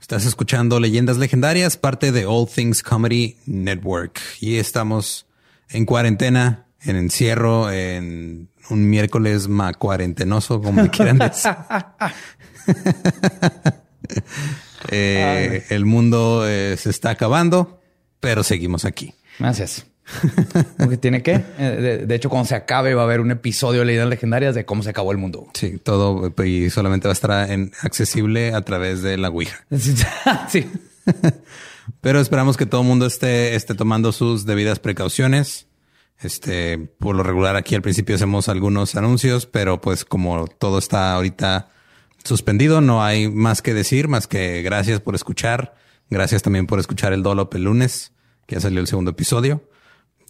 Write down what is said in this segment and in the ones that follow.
Estás escuchando Leyendas Legendarias, parte de All Things Comedy Network. Y estamos en cuarentena, en encierro, en un miércoles ma cuarentenoso, como quieran decir. Eh, el mundo eh, se está acabando, pero seguimos aquí. Gracias. que tiene que. Eh, de, hecho, cuando se acabe, va a haber un episodio de leyendas legendarias de cómo se acabó el mundo. Sí, todo y solamente va a estar en, accesible a través de la Ouija. sí. Pero esperamos que todo el mundo esté, esté tomando sus debidas precauciones. Este, por lo regular, aquí al principio hacemos algunos anuncios, pero pues como todo está ahorita suspendido, no hay más que decir, más que gracias por escuchar. Gracias también por escuchar el Dolop el lunes, que ya salió el segundo episodio.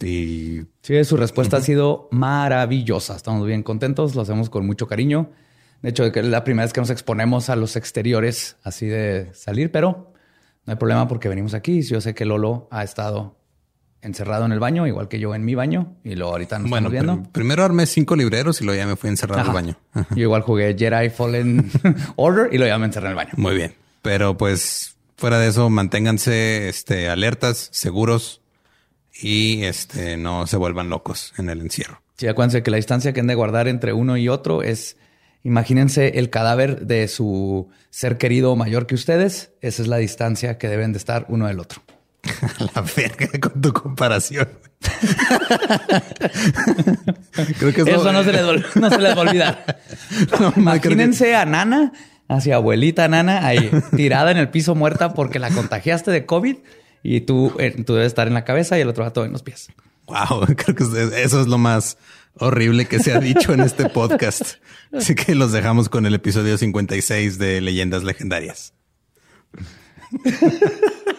Y sí, su respuesta ha sido maravillosa. Estamos bien contentos, lo hacemos con mucho cariño. De hecho, es la primera vez que nos exponemos a los exteriores así de salir, pero no hay problema porque venimos aquí. Yo sé que Lolo ha estado encerrado en el baño, igual que yo en mi baño, y luego ahorita nos bueno, estamos viendo. primero armé cinco libreros y luego ya me fui encerrado en el baño. Yo igual jugué Jedi Fallen Order y luego ya me encerré en el baño. Muy bien. Pero pues fuera de eso, manténganse este, alertas, seguros y este, no se vuelvan locos en el encierro. Sí, acuérdense que la distancia que han de guardar entre uno y otro es, imagínense el cadáver de su ser querido mayor que ustedes. Esa es la distancia que deben de estar uno del otro. la verga con tu comparación. Creo que eso, no, se les, no, se les, va a olvidar. imagínense a Nana, hacia abuelita Nana, ahí tirada en el piso muerta porque la contagiaste de COVID y tú, eh, tú debes estar en la cabeza y el otro gato en los pies. Wow, creo que eso es lo más horrible que se ha dicho en este podcast. Así que los dejamos con el episodio 56 de Leyendas Legendarias.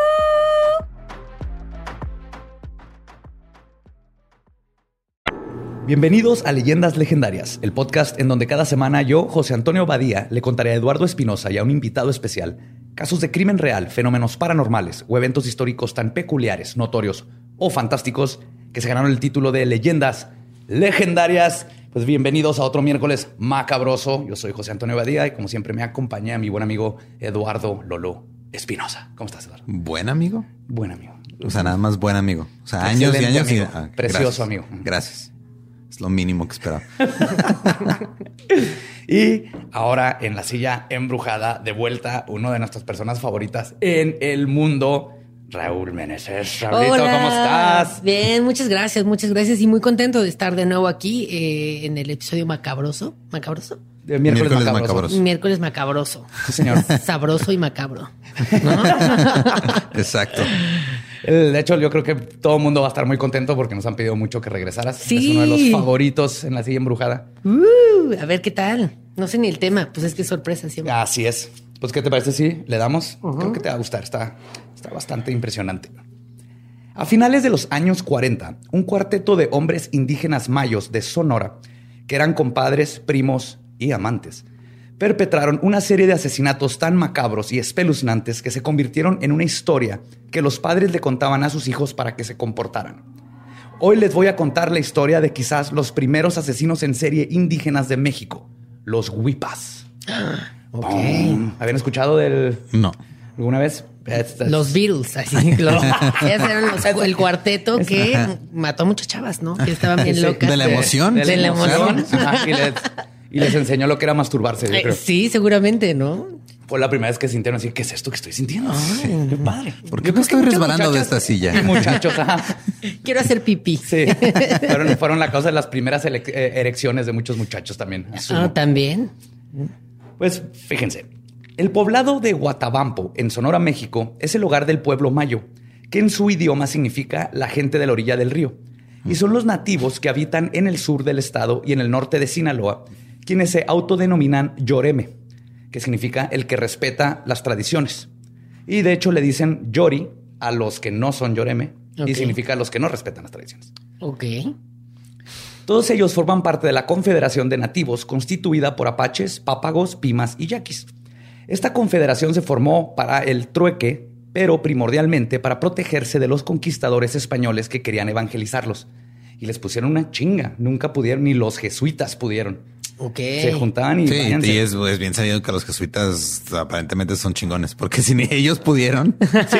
Bienvenidos a Leyendas Legendarias, el podcast en donde cada semana yo, José Antonio Badía, le contaré a Eduardo Espinosa y a un invitado especial casos de crimen real, fenómenos paranormales o eventos históricos tan peculiares, notorios o fantásticos que se ganaron el título de Leyendas Legendarias. Pues bienvenidos a otro miércoles macabroso. Yo soy José Antonio Badía y como siempre me acompaña mi buen amigo Eduardo Lolo Espinosa. ¿Cómo estás, Eduardo? ¿Buen amigo? Buen amigo. O sea, nada más buen amigo. O sea, años y años. Y... Ah, Precioso amigo. Gracias lo mínimo que esperaba. y ahora en la silla embrujada, de vuelta, uno de nuestras personas favoritas en el mundo. Raúl Meneses. Raúlito, ¿cómo estás? Bien, muchas gracias, muchas gracias y muy contento de estar de nuevo aquí eh, en el episodio macabroso. ¿Macabroso? miércoles, macabroso. Miércoles macabroso. Sí, señor. Sabroso y macabro. Exacto. De hecho, yo creo que todo el mundo va a estar muy contento porque nos han pedido mucho que regresaras. Sí. Es uno de los favoritos en la silla embrujada. Uh, a ver qué tal. No sé ni el tema, pues es que sorpresa siempre. Así es. Pues, ¿qué te parece si le damos? Creo que te va a gustar. Está, está bastante impresionante. A finales de los años 40, un cuarteto de hombres indígenas mayos de Sonora, que eran compadres, primos y amantes, perpetraron una serie de asesinatos tan macabros y espeluznantes que se convirtieron en una historia que los padres le contaban a sus hijos para que se comportaran. Hoy les voy a contar la historia de quizás los primeros asesinos en serie indígenas de México, los Huipas. Ok. ¿Habían escuchado del...? No. ¿Alguna vez? Los Beatles, así. el cuarteto que mató a muchas chavas, ¿no? Que estaban bien locas. De la emoción. De, la emoción. y les enseñó lo que era masturbarse, yo creo. Sí, seguramente, ¿no? fue la primera vez que sintieron así, ¿qué es esto que estoy sintiendo? Qué padre. ¿Por qué me estoy resbalando de esta silla? y Muchachos, ajá. Quiero hacer pipí. Sí. fueron, fueron la causa de las primeras eh, erecciones de muchos muchachos también. asumo. Ah, también. Pues fíjense, el poblado de Guatabampo, en Sonora, México, es el hogar del pueblo mayo, que en su idioma significa la gente de la orilla del río. Y son los nativos que habitan en el sur del estado y en el norte de Sinaloa, quienes se autodenominan Yoreme, que significa el que respeta las tradiciones. Y de hecho le dicen Yori a los que no son Yoreme, y significa los que no respetan las tradiciones. Ok. Todos ellos forman parte de la Confederación de Nativos constituida por apaches, pápagos, pimas y yaquis. Esta confederación se formó para el trueque, pero primordialmente para protegerse de los conquistadores españoles que querían evangelizarlos. Y les pusieron una chinga. Nunca pudieron, ni los jesuitas pudieron. Ok. Se juntaban y... Sí, váyanse. y es, es bien sabido que los jesuitas aparentemente son chingones, porque si ni ellos pudieron, Sí,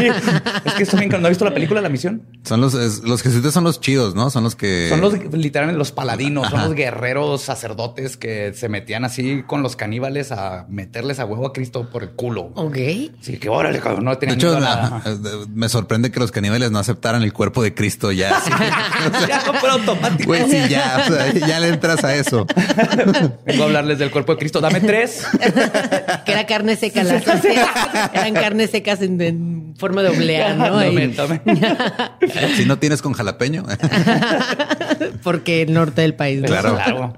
es que esto me encanta. ¿No has visto la película La Misión? son los, es- los jesuitas son los chidos, ¿no? Son los que Son los literalmente los paladinos, son los guerreros sacerdotes que se metían así con los caníbales a meterles a huevo a Cristo por el culo. Ok. Sí, que órale, cabrón, no De tenían hecho, miedo a la- nada. eh, me sorprende que los caníbales no aceptaran el cuerpo de Cristo ya. así. ya no fue automático. Güey, sí, ya, o sea, ya le entras a eso. Vengo a hablarles del cuerpo de Cristo. Dame tres. Que era carne seca. Las eran carnes secas en, en forma de oblea, ¿no? Tome. Si no tienes con jalapeño. Porque el norte del país. ¿no? Claro.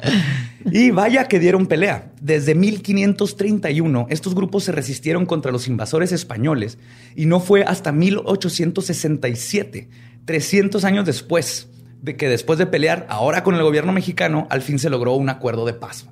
Y vaya que dieron pelea. Desde 1531, estos grupos se resistieron contra los invasores españoles y no fue hasta 1867, 300 años después, de que después de pelear ahora con el gobierno mexicano, al fin se logró un acuerdo de paz.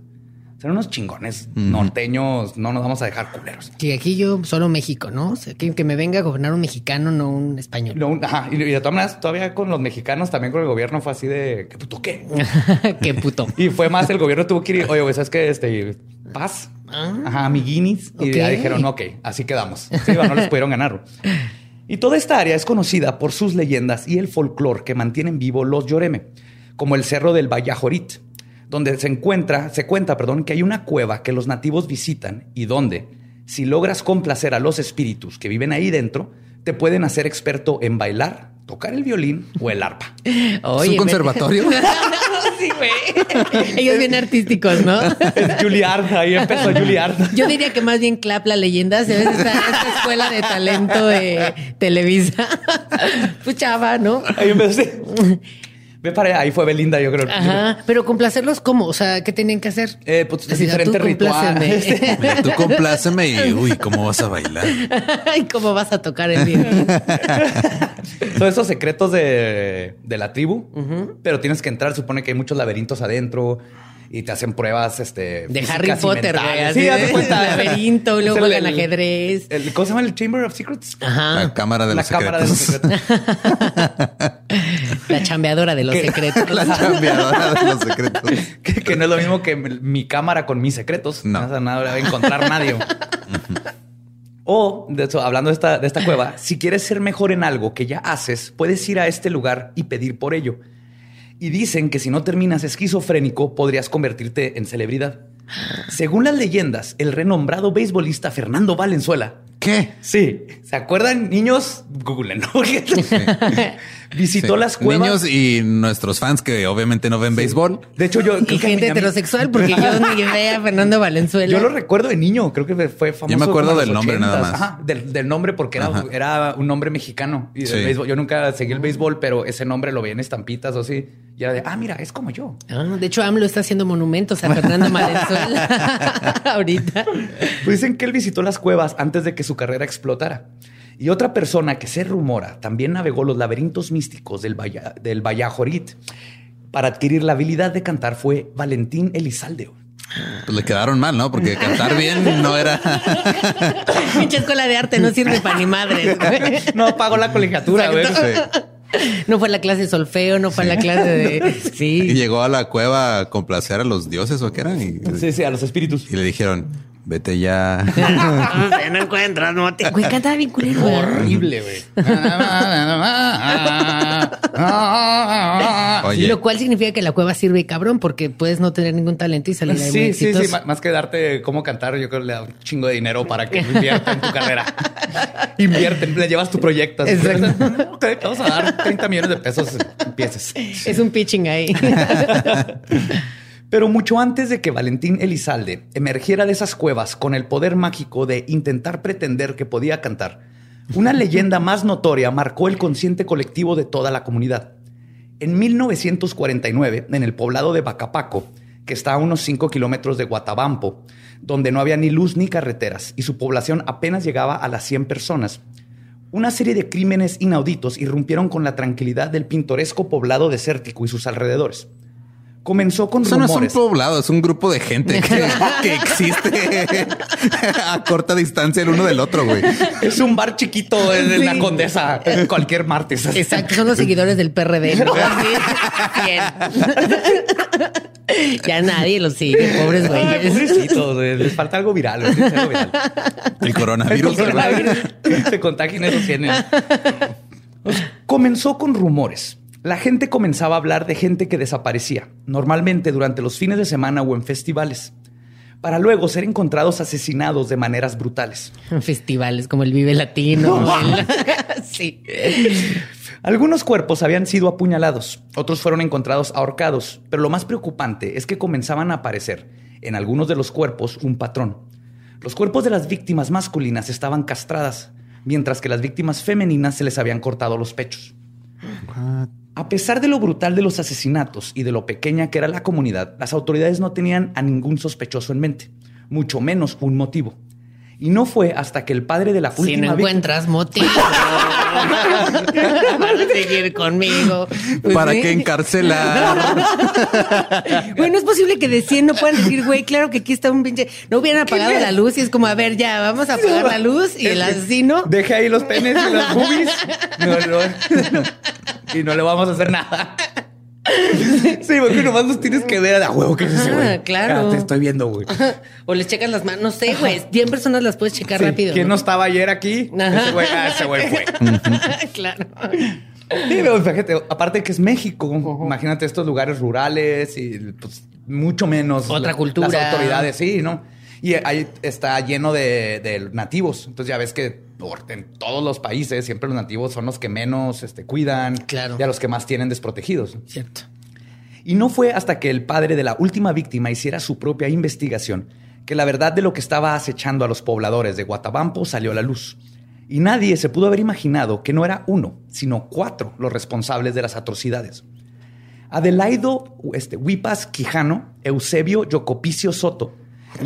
Serán unos chingones norteños, no nos vamos a dejar culeros. Sí, aquí yo solo México, ¿no? O sea, que, que me venga a gobernar un mexicano, no un español. No, ajá, y, y de todas maneras, todavía con los mexicanos, también con el gobierno fue así de, ¿qué puto qué? Qué puto. Y fue más, el gobierno tuvo que ir, oye, güey, ¿sabes qué? Este, paz. Ajá, amiguinis. Y ya dijeron, ok, así quedamos. Sí, no les pudieron ganar. Y toda esta área es conocida por sus leyendas y el folclore que mantienen vivo los Yoreme, como el Cerro del Vallajorit, donde se encuentra, se cuenta, perdón, que hay una cueva que los nativos visitan y donde, si logras complacer a los espíritus que viven ahí dentro, te pueden hacer experto en bailar, tocar el violín o el arpa. ¿Es Oye, un conservatorio? sí, güey. Ellos bien artísticos, ¿no? Es Juilliard, ahí empezó Juilliard. Yo diría que más bien Clap la leyenda, ¿sabes? Esta, esta escuela de talento de Televisa. Pues chava, ¿no? Ahí empezó. Ve para allá, ahí fue Belinda, yo creo. Ajá. Pero complacerlos, ¿cómo? O sea, ¿qué tenían que hacer? Eh, pues Así, diferente tú ritual. compláceme. Mira, tú compláceme y uy, ¿cómo vas a bailar? ¿Y cómo vas a tocar el violín? Todos esos secretos de, de la tribu, pero tienes que entrar. Supone que hay muchos laberintos adentro y te hacen pruebas este, De Harry Potter, güey. Sí, de cuenta. laberinto, luego Es el- ajedrez. el- ¿Cómo se llama el Chamber of Secrets? Ajá. La cámara de La los cámara de los secretos. La chambeadora de los secretos. La cambiadora de los secretos. que, que no es lo mismo que mi cámara con mis secretos. No. No, va a encontrar nadie. o, de eso, hablando de esta, de esta cueva, si quieres ser mejor en algo que ya haces, puedes ir a este lugar y pedir por ello. Y dicen que si no terminas esquizofrénico, podrías convertirte en celebridad. Según las leyendas, el renombrado beisbolista Fernando Valenzuela ¿Qué? Sí, ¿se acuerdan, niños? Google, ¿no? Visitó Sí. las cuevas. Niños y nuestros fans que obviamente no ven béisbol. De hecho, yo Y gente heterosexual, porque yo ni llevé a Fernando Valenzuela. Yo lo recuerdo de niño, creo que fue famoso. Yo me acuerdo del nombre nada 80s. más. Ajá, del, del nombre porque era un nombre mexicano. Y del Sí. béisbol. Yo nunca seguí el béisbol, pero ese nombre lo veía en estampitas o así. Y era de, ah, mira, es como yo. Ah, de hecho, AMLO está haciendo monumentos a Fernando Valenzuela ahorita. Pues dicen que él visitó las cuevas antes de que su carrera explotara. Y otra persona que se rumora también navegó los laberintos místicos del, Valla- del Vallajorit para adquirir la habilidad de cantar fue Valentín Elizalde. Pues le quedaron mal, ¿no? Porque cantar bien no era. Pinche escuela de arte no sirve para ni madres. güey. No pagó la colegiatura. No fue la clase de solfeo, no fue la clase de. Y Sí. llegó a la cueva a complacer a los dioses o qué eran. Y, Sí, sí, a los espíritus. y le dijeron, vete ya. no encuentras, no te. Güey, cantaba bien culero. Horrible, güey. Oye. Lo cual significa que la cueva sirve cabrón porque puedes no tener ningún talento y salir ahí muy Sí, sí, sí. ma- Más que darte cómo cantar, yo creo que le da un chingo de dinero para que invierta en tu carrera. Invierte, le llevas tu proyecto. así. Exacto. Ok, te vamos a dar 30 millones de pesos. Empieces. Es un pitching ahí. Pero mucho antes de que Valentín Elizalde emergiera de esas cuevas con el poder mágico de intentar pretender que podía cantar, una leyenda más notoria marcó el consciente colectivo de toda la comunidad. En 1949, en el poblado de Bacapaco, que está a unos 5 kilómetros de Guatabampo, donde no había ni luz ni carreteras y su población apenas llegaba a las 100 personas, una serie de crímenes inauditos irrumpieron con la tranquilidad del pintoresco poblado desértico y sus alrededores. Comenzó con Eso no es un rumores. poblado, es un grupo de gente que, que existe a corta distancia el uno del otro, güey. Es un bar chiquito en la. Condesa cualquier martes. Exacto, son los seguidores del PRD. ya nadie los sigue, pobres güeyes. pobrecitos, les falta viral. algo viral. El coronavirus. El coronavirus. Se contagian esos tienen. Pues, Comenzó con rumores. La gente comenzaba a hablar de gente que desaparecía, normalmente durante los fines de semana o en festivales, para luego ser encontrados asesinados de maneras brutales. Festivales como el Vive Latino. el- sí. Algunos cuerpos habían sido apuñalados, otros fueron encontrados ahorcados, pero lo más preocupante es que comenzaban a aparecer en algunos de los cuerpos un patrón. Los cuerpos de las víctimas masculinas estaban castradas, mientras que las víctimas femeninas se les habían cortado los pechos. A pesar de lo brutal de los asesinatos y de lo pequeña que era la comunidad, las autoridades no tenían a ningún sospechoso en mente, mucho menos un motivo. Y no fue hasta que el padre de la Si última no víctima- encuentras motivo para seguir conmigo. Pues ¿Para sí. qué encarcelar? Güey, no es posible que de 100 no puedan decir, güey, claro que aquí está un pinche. No hubieran apagado la luz y es como, a ver, ya, vamos a apagar la luz y el asesino. Deje ahí los penes y las boobies. No, no. Y no le vamos a hacer nada. Sí, porque nomás los tienes que ver a huevo que es ese Ah, güey. claro. Ah, te estoy viendo, güey. O les checas las manos, no sé, güey. 100 personas las puedes checar Sí, rápido. ¿Quién no estaba ayer aquí? Ajá. Ese güey, ah, ese güey fue. claro. Sí, pero fíjate, aparte que es México, imagínate estos lugares rurales y pues mucho menos Otra la- cultura. Las autoridades, sí, ¿no? Y ahí está lleno de, de nativos. Entonces ya ves que en todos los países siempre los nativos son los que menos este, cuidan Claro. y a los que más tienen desprotegidos. Cierto. Y no fue hasta que el padre de la última víctima hiciera su propia investigación que la verdad de lo que estaba acechando a los pobladores de Guatabampo salió a la luz. Y nadie se pudo haber imaginado que no era uno, sino cuatro los responsables de las atrocidades. Adelaido este, Huipas Quijano, Eusebio Yocopicio Soto,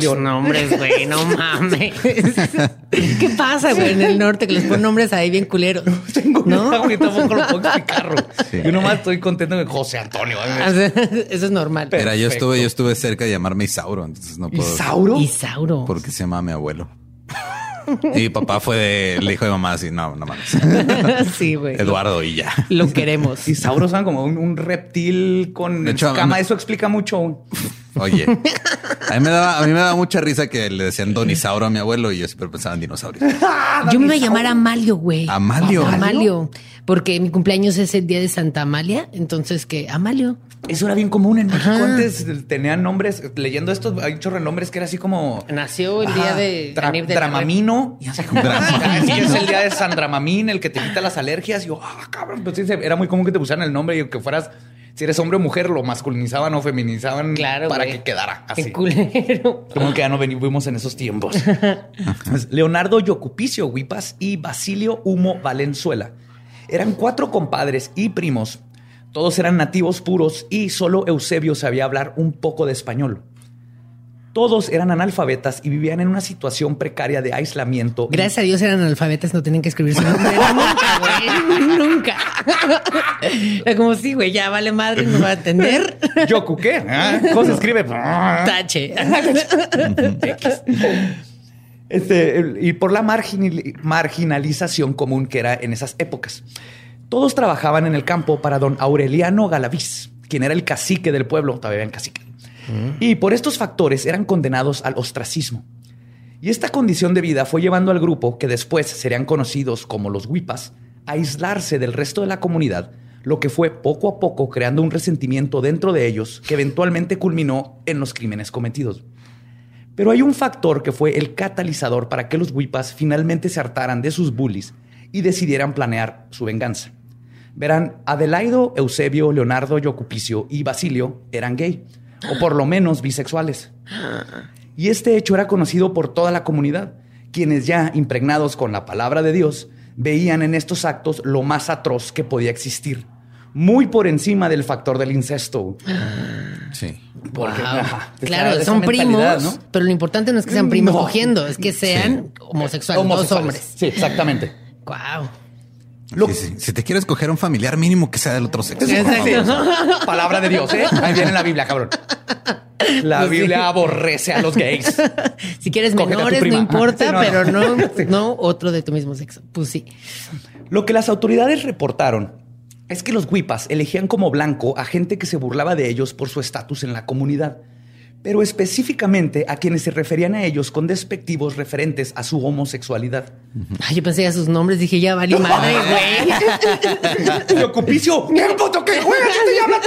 Los nombres, güey, no mames. ¿Qué pasa, güey, en el norte que les ponen nombres ahí bien culeros? Tengo ¿No? ¿No? que tampoco lo puedo explicar. güey. Sí. Yo nomás estoy contento de José Antonio. Eso es normal. Pero- Mira, yo Perfecto. estuve, yo estuve cerca de llamarme Isauro, entonces no puedo. ¿Isauro? Isauro. Porque se llama mi abuelo. Y mi papá fue de- el hijo de mamá, así, no, no mames. sí, güey. Eduardo y ya. Lo queremos. Isauro son como un, un reptil con De hecho, escama. me- Eso explica mucho. Oye, a mí me daba, a mí me daba mucha risa que le decían Don Isauro a mi abuelo y yo siempre pensaba en dinosaurios. Yo me iba a llamar Amalio, güey. Amalio. Amalio. Porque mi cumpleaños es el día de Santa Amalia. Entonces, ¿qué? Amalio. Eso era bien común en México. Ajá. Antes tenían nombres, leyendo estos, hay un chorro de nombres que era así como. Nació el día de la Dramamino. Y así como, Dramamino. "Ah, es el día de San Dramamín, el que te quita las alergias. Y yo, ah, cabrón. Pues sí, era muy común que te pusieran el nombre y que fueras, si eres hombre o mujer, lo masculinizaban o feminizaban Claro, para que quedara así. Qué culero. Como que ya no vivimos en esos tiempos. Leonardo Yocupicio Huipas y Basilio Humo Valenzuela. Eran cuatro compadres y primos. Todos eran nativos puros y solo Eusebio sabía hablar un poco de español. Todos eran analfabetas y vivían en una situación precaria de aislamiento. Gracias a Dios eran analfabetas, no tenían que escribir su nombre. Nunca, güey. Nunca. Era como, sí, güey, ya vale madre, no va a atender. Yoku, ¿qué? Ah, ¿Cómo se escribe? Tache. Este, y por la marginali- marginalización común que era en esas épocas. Todos trabajaban en el campo para don Aureliano Galaviz, quien era el cacique del pueblo, todavía en cacique. Y por estos factores eran condenados al ostracismo. Y esta condición de vida fue llevando al grupo, que después serían conocidos como los Huipas, a aislarse del resto de la comunidad, lo que fue poco a poco creando un resentimiento dentro de ellos que eventualmente culminó en los crímenes cometidos. Pero hay un factor que fue el catalizador para que los Wipas finalmente se hartaran de sus bullies y decidieran planear su venganza. Verán, Adelaido, Eusebio, Leonardo, Yocupicio y Basilio eran gay, o por lo menos bisexuales. Y este hecho era conocido por toda la comunidad, quienes ya impregnados con la palabra de Dios, veían en estos actos lo más atroz que podía existir, muy por encima del factor del incesto. Sí. Porque, Wow. ajá, claro, son primos, ¿no? pero lo importante no es que sean primos No. cogiendo, es que sean homosexuales, dos Homosexuales. hombres. Sí, exactamente. Wow. Lo-. Si te quieres coger un familiar mínimo que sea del otro sexo. Exacto. Palabra de Dios, ¿eh? Ahí viene la Biblia, cabrón. La Pues sí. Biblia aborrece a los gays. Si quieres Cógete menores, no importa, Sí, no, pero no. no, no otro de tu mismo sexo. Pues sí. Lo que las autoridades reportaron es que los Wipas elegían como blanco a gente que se burlaba de ellos por su estatus en la comunidad, pero específicamente a quienes se referían a ellos con despectivos referentes a su homosexualidad. Ay, yo pensé ya sus nombres, dije, ya vale madre, güey. Yocupicio, ¿qué puto llama?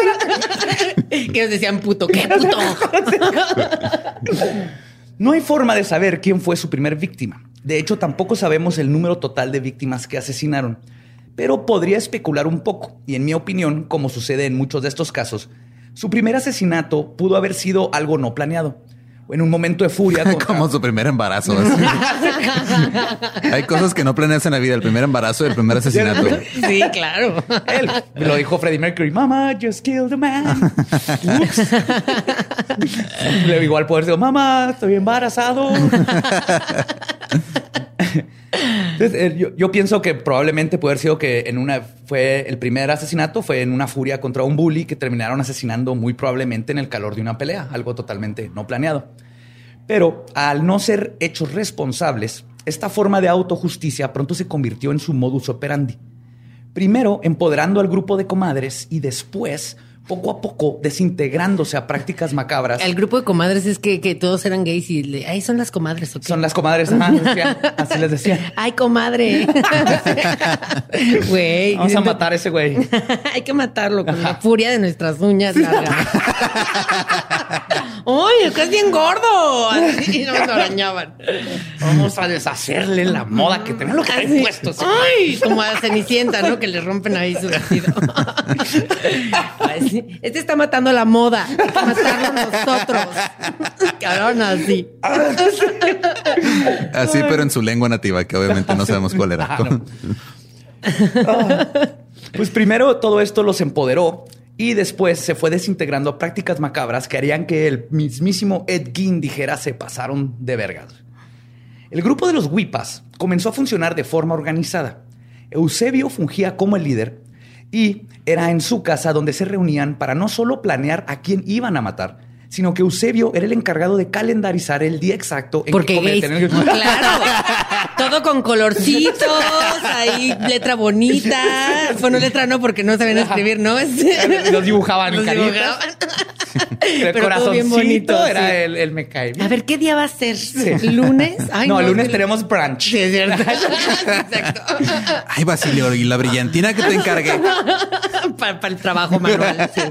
que ellos decían puto, ¿qué puto? No hay forma de saber quién fue su primer víctima. De hecho, tampoco sabemos el número total de víctimas que asesinaron, pero podría especular un poco. Y en mi opinión, como sucede en muchos de estos casos, su primer asesinato pudo haber sido algo no planeado. O en un momento de furia. contra- Como su primer embarazo. así. Hay cosas que no planeas en la vida. El primer embarazo y el primer asesinato. Sí, claro. Él lo dijo Freddie Mercury. Mama just killed a man. Ups. Le igual poder decir, mamá, estoy embarazado. Eh, yo, yo pienso que probablemente puede haber sido que en una fue el primer asesinato fue en una furia contra un bully que terminaron asesinando muy probablemente en el calor de una pelea, algo totalmente no planeado. Pero al no ser hechos responsables, esta forma de autojusticia pronto se convirtió en su modus operandi. Primero empoderando al grupo de comadres y después, poco a poco, desintegrándose a prácticas macabras. El grupo de comadres es que, que todos eran gays y le, ay, son las comadres. ¿o qué? Son las comadres, ajá, decían, así les decían. Ay, comadre. Güey. Vamos a matar a ese güey. Hay que matarlo con la furia de nuestras uñas largas. ¡Uy, es que es bien gordo! Así nos arañaban. Vamos a deshacerle la moda que tenemos lo que Así. puesto. ¡Ay! Como a Cenicienta, ¿no? Que le rompen ahí su vestido. Ay, sí. Este está matando la moda. Hay que matarlo nosotros. Cabrón, así. Así, pero en su lengua nativa, que obviamente no sabemos cuál era. Pues primero todo esto los empoderó y después se fue desintegrando a prácticas macabras que harían que el mismísimo Ed Gein dijera se pasaron de vergas. El grupo de los Wipas comenzó a funcionar de forma organizada. Eusebio fungía como el líder y era en su casa donde se reunían para no solo planear a quién iban a matar, sino que Eusebio era el encargado de calendarizar el día exacto en Porque que cometían el- Claro. Todo con colorcitos, ahí letra bonita. Bueno, letra no, porque no sabían escribir, ¿no? Es- Los dibujaban Los caritas. dibujaban. El Pero todo bien corazoncito bonito, era sí. el, el me cae bien. A ver, ¿qué día va a ser? ¿Lunes? Ay, no, el lunes es que- tenemos brunch. Sí, es cierto. Exacto. Ay, Basilio, y la brillantina que te encargué. Para, el trabajo manual. sí.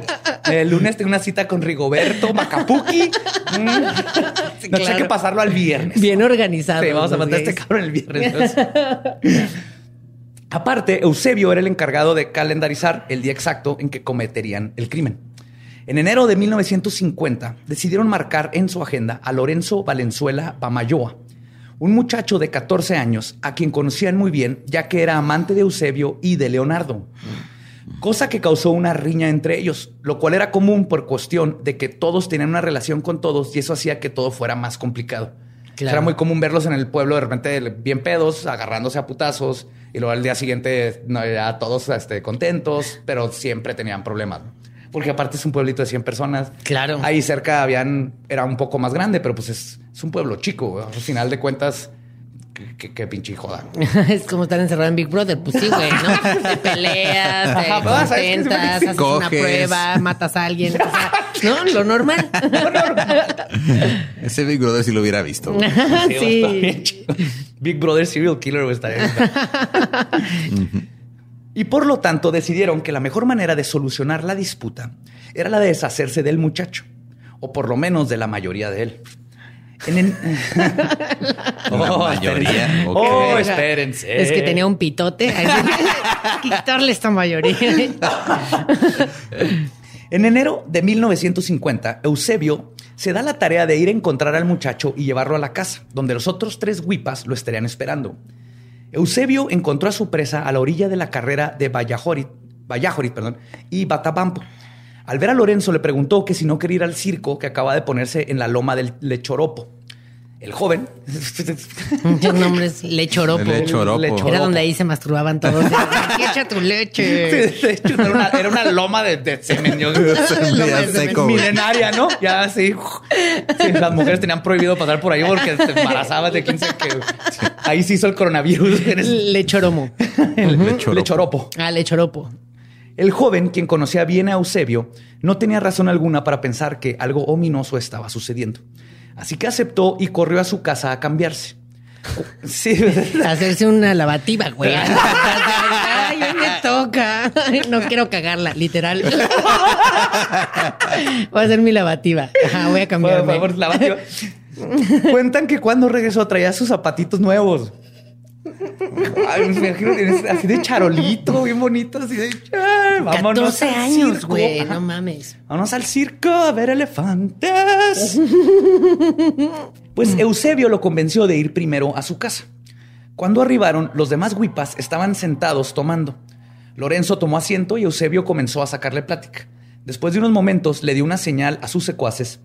El lunes tengo una cita con Rigoberto Macapuki. Mm. no sé qué pasarlo al viernes. Bien organizado. Sí, vamos a matar a este cabrón el viernes. Aparte, Eusebio era el encargado de calendarizar el día exacto en que cometerían el crimen. En enero de 1950 decidieron marcar en su agenda a Lorenzo Valenzuela Pamayoa, un muchacho de 14 años a quien conocían muy bien ya que era amante de Eusebio y de Leonardo. Cosa que causó una riña entre ellos, lo cual era común por cuestión de que todos tenían una relación con todos y eso hacía que todo fuera más complicado. Claro. Era muy común verlos en el pueblo de repente bien pedos, agarrándose a putazos y luego al día siguiente no, ya todos este, contentos, pero siempre tenían problemas. Porque aparte es un pueblito de 100 personas. Claro. Ahí cerca habían, era un poco más grande, pero pues es, es un pueblo chico. Al final de cuentas, qué, qué- qué pinche joda. Es como estar encerrado en Big Brother. Pues sí, güey, ¿no? Te peleas, te Ajá, pues, contentas, haces una Coges. prueba, matas a alguien. o sea, ¿no? Lo normal. Ese Big Brother sí lo hubiera visto. güey. Sí. Big Brother Serial Killer güey, estaría. Y por lo tanto decidieron que la mejor manera de solucionar la disputa era la de deshacerse del muchacho, o por lo menos de la mayoría de él. En el- La Oh, mayoría. espérense. ok. Oh, espérense. Es que tenía un pitote. Quitarle esta mayoría. En enero de 1950, Eusebio se da la tarea de ir a encontrar al muchacho y llevarlo a la casa, donde los otros tres huipas lo estarían esperando. Eusebio encontró a su presa a la orilla de la carrera de Vallajorit, Vallajorit perdón, y Batabampo. Al ver a Lorenzo le preguntó que si no quería ir al circo que acaba de ponerse en la loma del Lechoropo. El joven Muchos nombres. Lechoropo. Lechoropo. Lechoropo. Era donde ahí se masturbaban todos. Aquí echa tu leche. De hecho, era una, era una loma de, de semen. yo- seco, milenaria, ¿no? Ya así. Sí, las mujeres tenían prohibido pasar por ahí porque te embarazabas de 15 que ahí se hizo el coronavirus. Lechoromo. el Lechoropo. lechoropo. Ah, lechoropo. El joven, quien conocía bien a Eusebio, no tenía razón alguna para pensar que algo ominoso estaba sucediendo. Así que aceptó y corrió a su casa a cambiarse. Sí, Hacerse una lavativa, güey. Ay, me toca. Ay, No quiero cagarla, literal. Voy a hacer mi lavativa. Ajá, voy a Por cambiarme. favor, lavativa. Cuentan que cuando regresó traía sus zapatitos nuevos. Ay, me imagino que es así de charolito, bien bonito, así de "Ay, vámonos 14 al años, circo". güey. No mames. Vámonos al circo a ver elefantes. Pues Eusebio lo convenció de ir primero a su casa. Cuando arribaron, los demás huipas estaban sentados tomando. Lorenzo tomó asiento y Eusebio comenzó a sacarle plática. Después de unos momentos le dio una señal a sus secuaces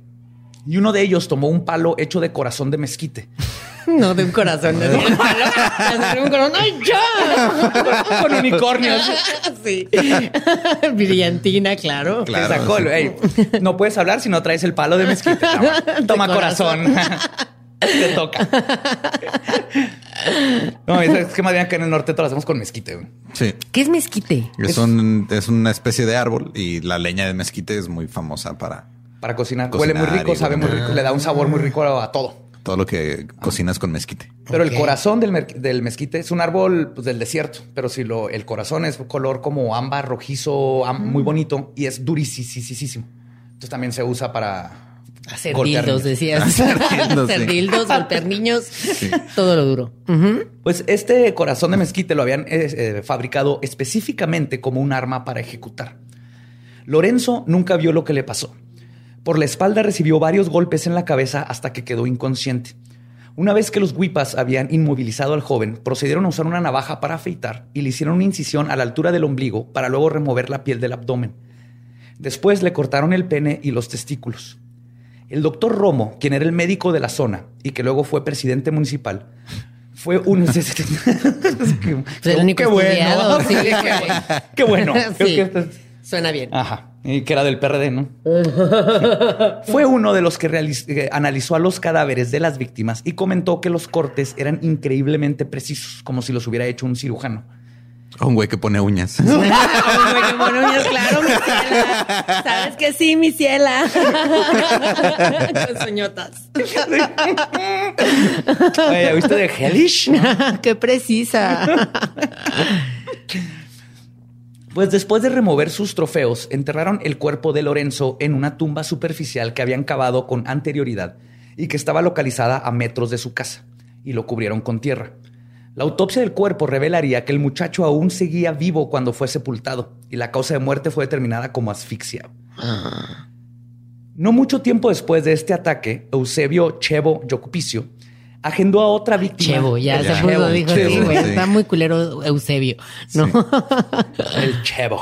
y uno de ellos tomó un palo hecho de corazón de mezquite. No, de un corazón. De un palo. De un corazón. ¡Ay, ya! Con unicornios. Sí. Brillantina, claro. Sacó, sí. "Ey, no puedes hablar si no traes el palo de mezquite. Toma, De Toma corazón. corazón. Te toca. No, es, es que más bien acá en el norte todo lo hacemos con mezquite. güey. Sí. ¿Qué es mezquite? Es, un, es una especie de árbol y la leña de mezquite es muy famosa para Para cocinar. Cocinar Huele muy rico, sabe muy rico. Le da un sabor muy rico a todo. Todo lo que cocinas con mezquite. Pero el corazón del, del mezquite es un árbol pues, del desierto. Pero si lo, el corazón es color como ámbar, rojizo, am- muy bonito y es durisísimo. Entonces también se usa para Hacer golpear dildos, niños. decías. Hacer dildos, Hacer sí. dildos, golpear niños. Todo lo duro. Pues este corazón de mezquite lo habían eh, eh, fabricado específicamente como un arma para ejecutar. Lorenzo nunca vio lo que le pasó. Por la espalda recibió varios golpes en la cabeza hasta que quedó inconsciente. Una vez que los huipas habían inmovilizado al joven, procedieron a usar una navaja para afeitar y le hicieron una incisión a la altura del ombligo para luego remover la piel del abdomen. Después le cortaron el pene y los testículos. El doctor Romo, quien era el médico de la zona y que luego fue presidente municipal, fue un... El único qué bueno. sí. Qué bueno. Sí. esto es- Suena bien. Ajá. Y que era del PRD, ¿no? Fue uno de los que eh, analizó a los cadáveres de las víctimas y comentó que los cortes eran increíblemente precisos, como si los hubiera hecho un cirujano. Un güey que pone uñas. Ay, güey, qué monoñas, claro, mi ciela. Sabes que sí, mi ciela. Con soñotas. Oye, ¿Viste de Hellish? qué precisa. Pues después de remover sus trofeos, enterraron el cuerpo de Lorenzo en una tumba superficial que habían cavado con anterioridad y que estaba localizada a metros de su casa, y lo cubrieron con tierra. La autopsia del cuerpo revelaría que el muchacho aún seguía vivo cuando fue sepultado, y la causa de muerte fue determinada como asfixia. No mucho tiempo después de este ataque, Eusebio Chevo Yocupicio agendó a otra víctima. Chevo, ya, Ya. se puso, Chevo, dijo, Chevo, sí, güey, sí. está muy culero Eusebio, ¿no? El Chevo.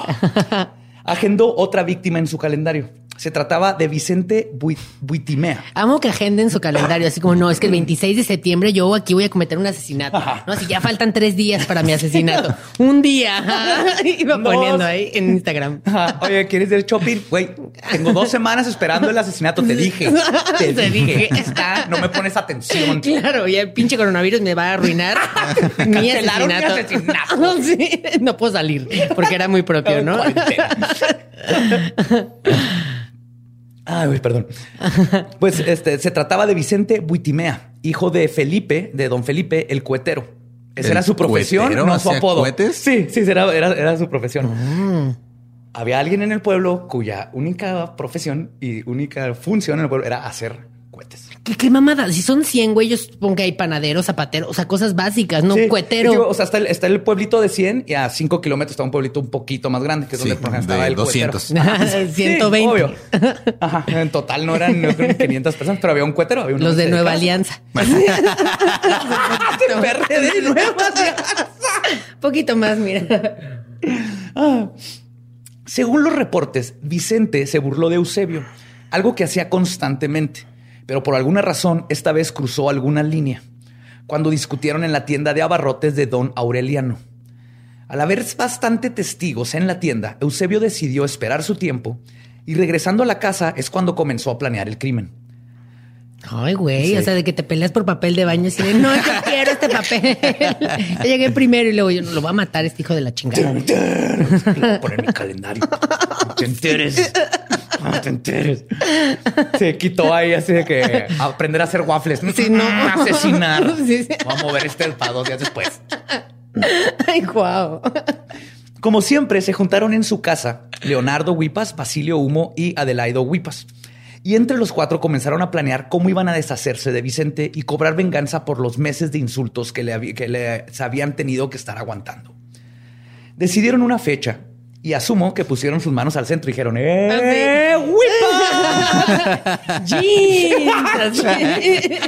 Agendó otra víctima en su calendario. Se trataba de Vicente Bui- Buitimea. Amo que agenden su calendario, así como, no, es que el 26 de septiembre yo aquí voy a cometer un asesinato. No, si ya faltan tres días para mi asesinato. Un día. ajá. Iba poniendo ahí en Instagram. Ajá. Oye, ¿quieres ir shopping? Güey, tengo dos semanas esperando el asesinato. Te dije. Te, Te dije. dije. Está, no me pones atención. Claro, y el pinche coronavirus me va a arruinar mi asesinato. asesinato. Sí, no puedo salir porque era muy propio, ¿no? Güey, perdón. Pues este se trataba de Vicente Buitimea, hijo de Felipe, de don Felipe el Cuetero. Esa ¿El era su profesión, no su apodo. cohetes? Sí, sí, era, era, era su profesión. Había alguien en el pueblo cuya única profesión y única función en el pueblo era hacer cohetes. ¿Qué, qué mamada? Si son 100, güey, yo supongo que hay panaderos, zapateros, o sea, cosas básicas, no Sí, un cuetero. digo, o sea, está el, está el pueblito de 100 y a 5 kilómetros está un pueblito un poquito más grande, que es donde Sí, por ejemplo, estaba de el 200. cuetero. Sí, 120. obvio. Ajá, en total no eran, no eran 500 personas, pero había un cuetero. Había Los de Nueva dedicaba- Alianza. De Nueva Alianza. Poquito más, mira. Según los reportes, Vicente se burló de Eusebio, algo que hacía constantemente, pero por alguna razón esta vez cruzó alguna línea, cuando discutieron en la tienda de abarrotes de don Aureliano. Al haber bastante testigos en la tienda, Eusebio decidió esperar su tiempo y regresando a la casa es cuando comenzó a planear el crimen. Ay, güey, Sí. o sea, de que te peleas por papel de baño y de, no, yo quiero este papel. yo llegué primero y luego yo no lo voy a matar este hijo de la chingada. Lo voy a poner mi calendario. No te enteres. No te enteres. Se quitó ahí así de que aprender a hacer waffles. Sí, no. Asesinar. Sí, sí. Vamos a mover este para dos días después. Ay, guau. Como siempre, se juntaron en su casa Leonardo Huipas, Basilio Humo y Adelaido Huipas. Y entre los cuatro comenzaron a planear cómo iban a deshacerse de Vicente y cobrar venganza por los meses de insultos que le, que le se habían tenido que estar aguantando. Decidieron una fecha y asumo que pusieron sus manos al centro y dijeron, ¡Eh, así.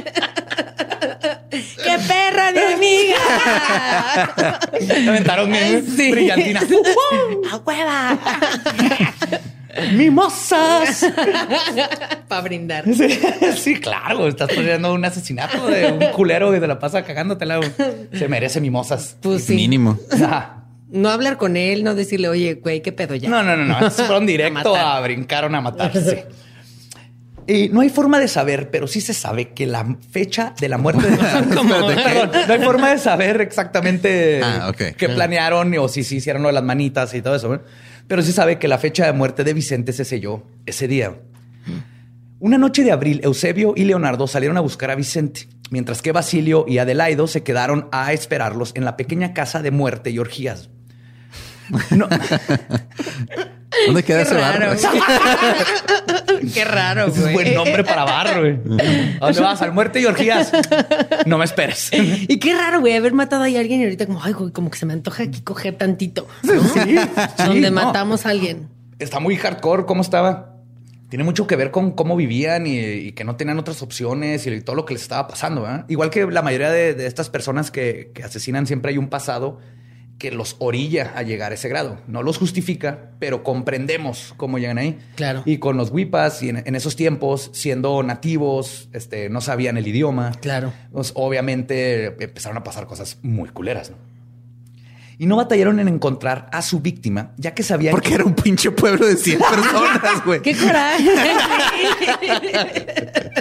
¡Qué perra amiga! Aventaron mi- Sí. brillantina. ¡A hueva! ¡Mimosas! Para brindar. Sí, sí, claro, estás planeando un asesinato de un culero que te la pasa cagándotela. Se merece mimosas. Pues sí. Mínimo. No hablar con él, no decirle, oye, güey, qué pedo ya. No, no, no, no. Fueron directo A a, brincaron a matarse. Y no hay forma de saber, pero sí se sabe que la fecha de la muerte de. Perdón, no hay forma de saber exactamente Ah, qué planearon o si sí hicieron lo de las manitas y todo eso. Pero sí sabe que la fecha de muerte de Vicente se selló ese día. Una noche de abril, Eusebio y Leonardo salieron a buscar a Vicente, mientras que Basilio y Adelaido se quedaron a esperarlos en la pequeña casa de muerte y orgías. No, ¿Dónde queda Qué ese raro. bar? Qué raro, ese es güey. buen nombre para bar, güey. ¿A dónde vas? Al muerte y orgías. No me esperes. Y qué raro, güey, haber matado ahí a alguien y ahorita como, ay, güey, como que se me antoja aquí coger tantito. ¿no? Sí, Donde sí, no. matamos a alguien. Está muy hardcore cómo estaba. Tiene mucho que ver con cómo vivían y, y que no tenían otras opciones y todo lo que les estaba pasando. ¿verdad? Igual que la mayoría de, de estas personas que, que asesinan, siempre hay un pasado que los orilla a llegar a ese grado. No los justifica, pero comprendemos cómo llegan ahí. Claro. Y con los huipas y en, en esos tiempos, siendo nativos, este, no sabían el idioma. Claro. Pues, obviamente empezaron a pasar cosas muy culeras. ¿no? Y no batallaron en encontrar a su víctima, ya que sabían Porque que era un pinche pueblo de 100 personas, güey. Qué coraje.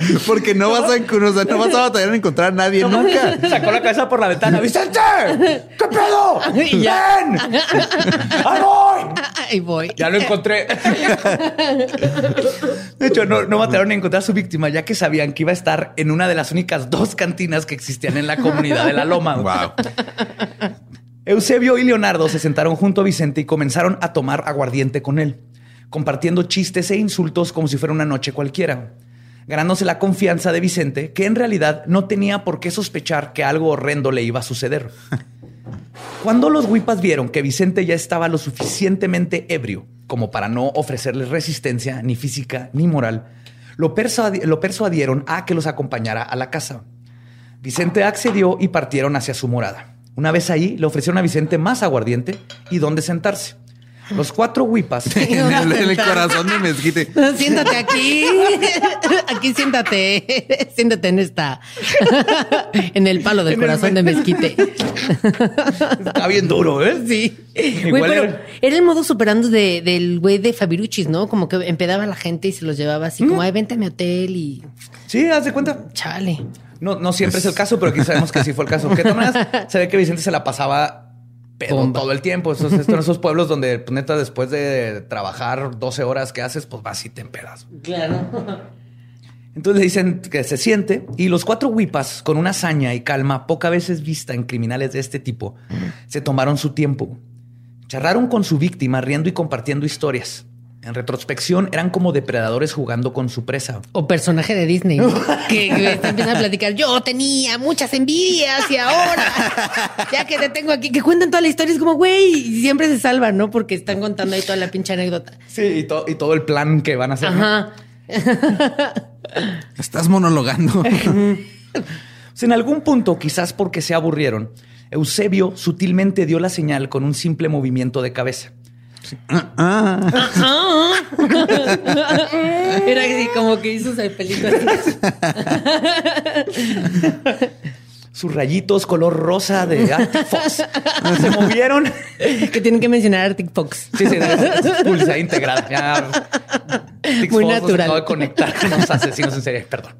Porque no vas a, o sea, no vas a batallar en encontrar a nadie nunca. sacó la cabeza por la ventana. ¡Vicente! ¿Qué pedo? Y ya. ¡Ven! ¡Ahí voy! Ahí voy. Ya lo encontré. De hecho, no, no mataron ni encontrar a su víctima, ya que sabían que iba a estar en una de las únicas dos cantinas que existían en la comunidad de la Loma. Wow. Eusebio y Leonardo se sentaron junto a Vicente y comenzaron a tomar aguardiente con él, compartiendo chistes e insultos como si fuera una noche cualquiera, ganándose la confianza de Vicente, que en realidad no tenía por qué sospechar que algo horrendo le iba a suceder. Cuando los huipas vieron que Vicente ya estaba lo suficientemente ebrio como para no ofrecerles resistencia ni física ni moral, lo, lo persuadieron a que los acompañara a la casa. Vicente accedió y partieron hacia su morada. Una vez ahí, le ofrecieron a Vicente más aguardiente y dónde sentarse. Los cuatro huipas. En el, en el corazón de mezquite. Siéntate aquí. Aquí siéntate. Siéntate en esta. En el palo del En corazón de mezquite. Está bien duro, ¿eh? Sí. Igual Güey, pero era- era el modo superando de, del güey de Fabiruchis, ¿no? Como que empedaba a la gente y se los llevaba así, como, ay, vente a mi hotel y Sí, haz de cuenta. chale. No, no siempre es el caso, pero aquí sabemos que sí fue el caso. Que de se ve que Vicente se la pasaba pedo Bomba. todo el tiempo. Estos son esos pueblos donde, pues, neta, después de trabajar 12 horas que haces, pues vas y te empedas. Claro. Entonces le dicen que se siente y los cuatro huipas, con una hazaña y calma poca veces vista en criminales de este tipo, se tomaron su tiempo. Charraron con su víctima riendo y compartiendo historias. En retrospección eran como depredadores jugando con su presa. O personaje de Disney ¿no? que, que empieza a platicar. Yo tenía muchas envidias y ahora, ya que te tengo aquí, que cuentan toda la historia, es como, güey, siempre se salvan, ¿no? Porque están contando ahí toda la pinche anécdota. Sí, y, to- y todo el plan que van a hacer. ¿no? Ajá. Estás monologando. En algún punto, quizás porque se aburrieron, Eusebio sutilmente dio la señal con un simple movimiento de cabeza. Era así como que hizo el pelito así. Sus rayitos color rosa de Arctic Fox se movieron. que tienen que mencionar Arctic Fox. Sí, sí, es publicidad integrada. Ya, Arctic Muy Fox natural. acaba de conectar con los asesinos en serie. Perdón.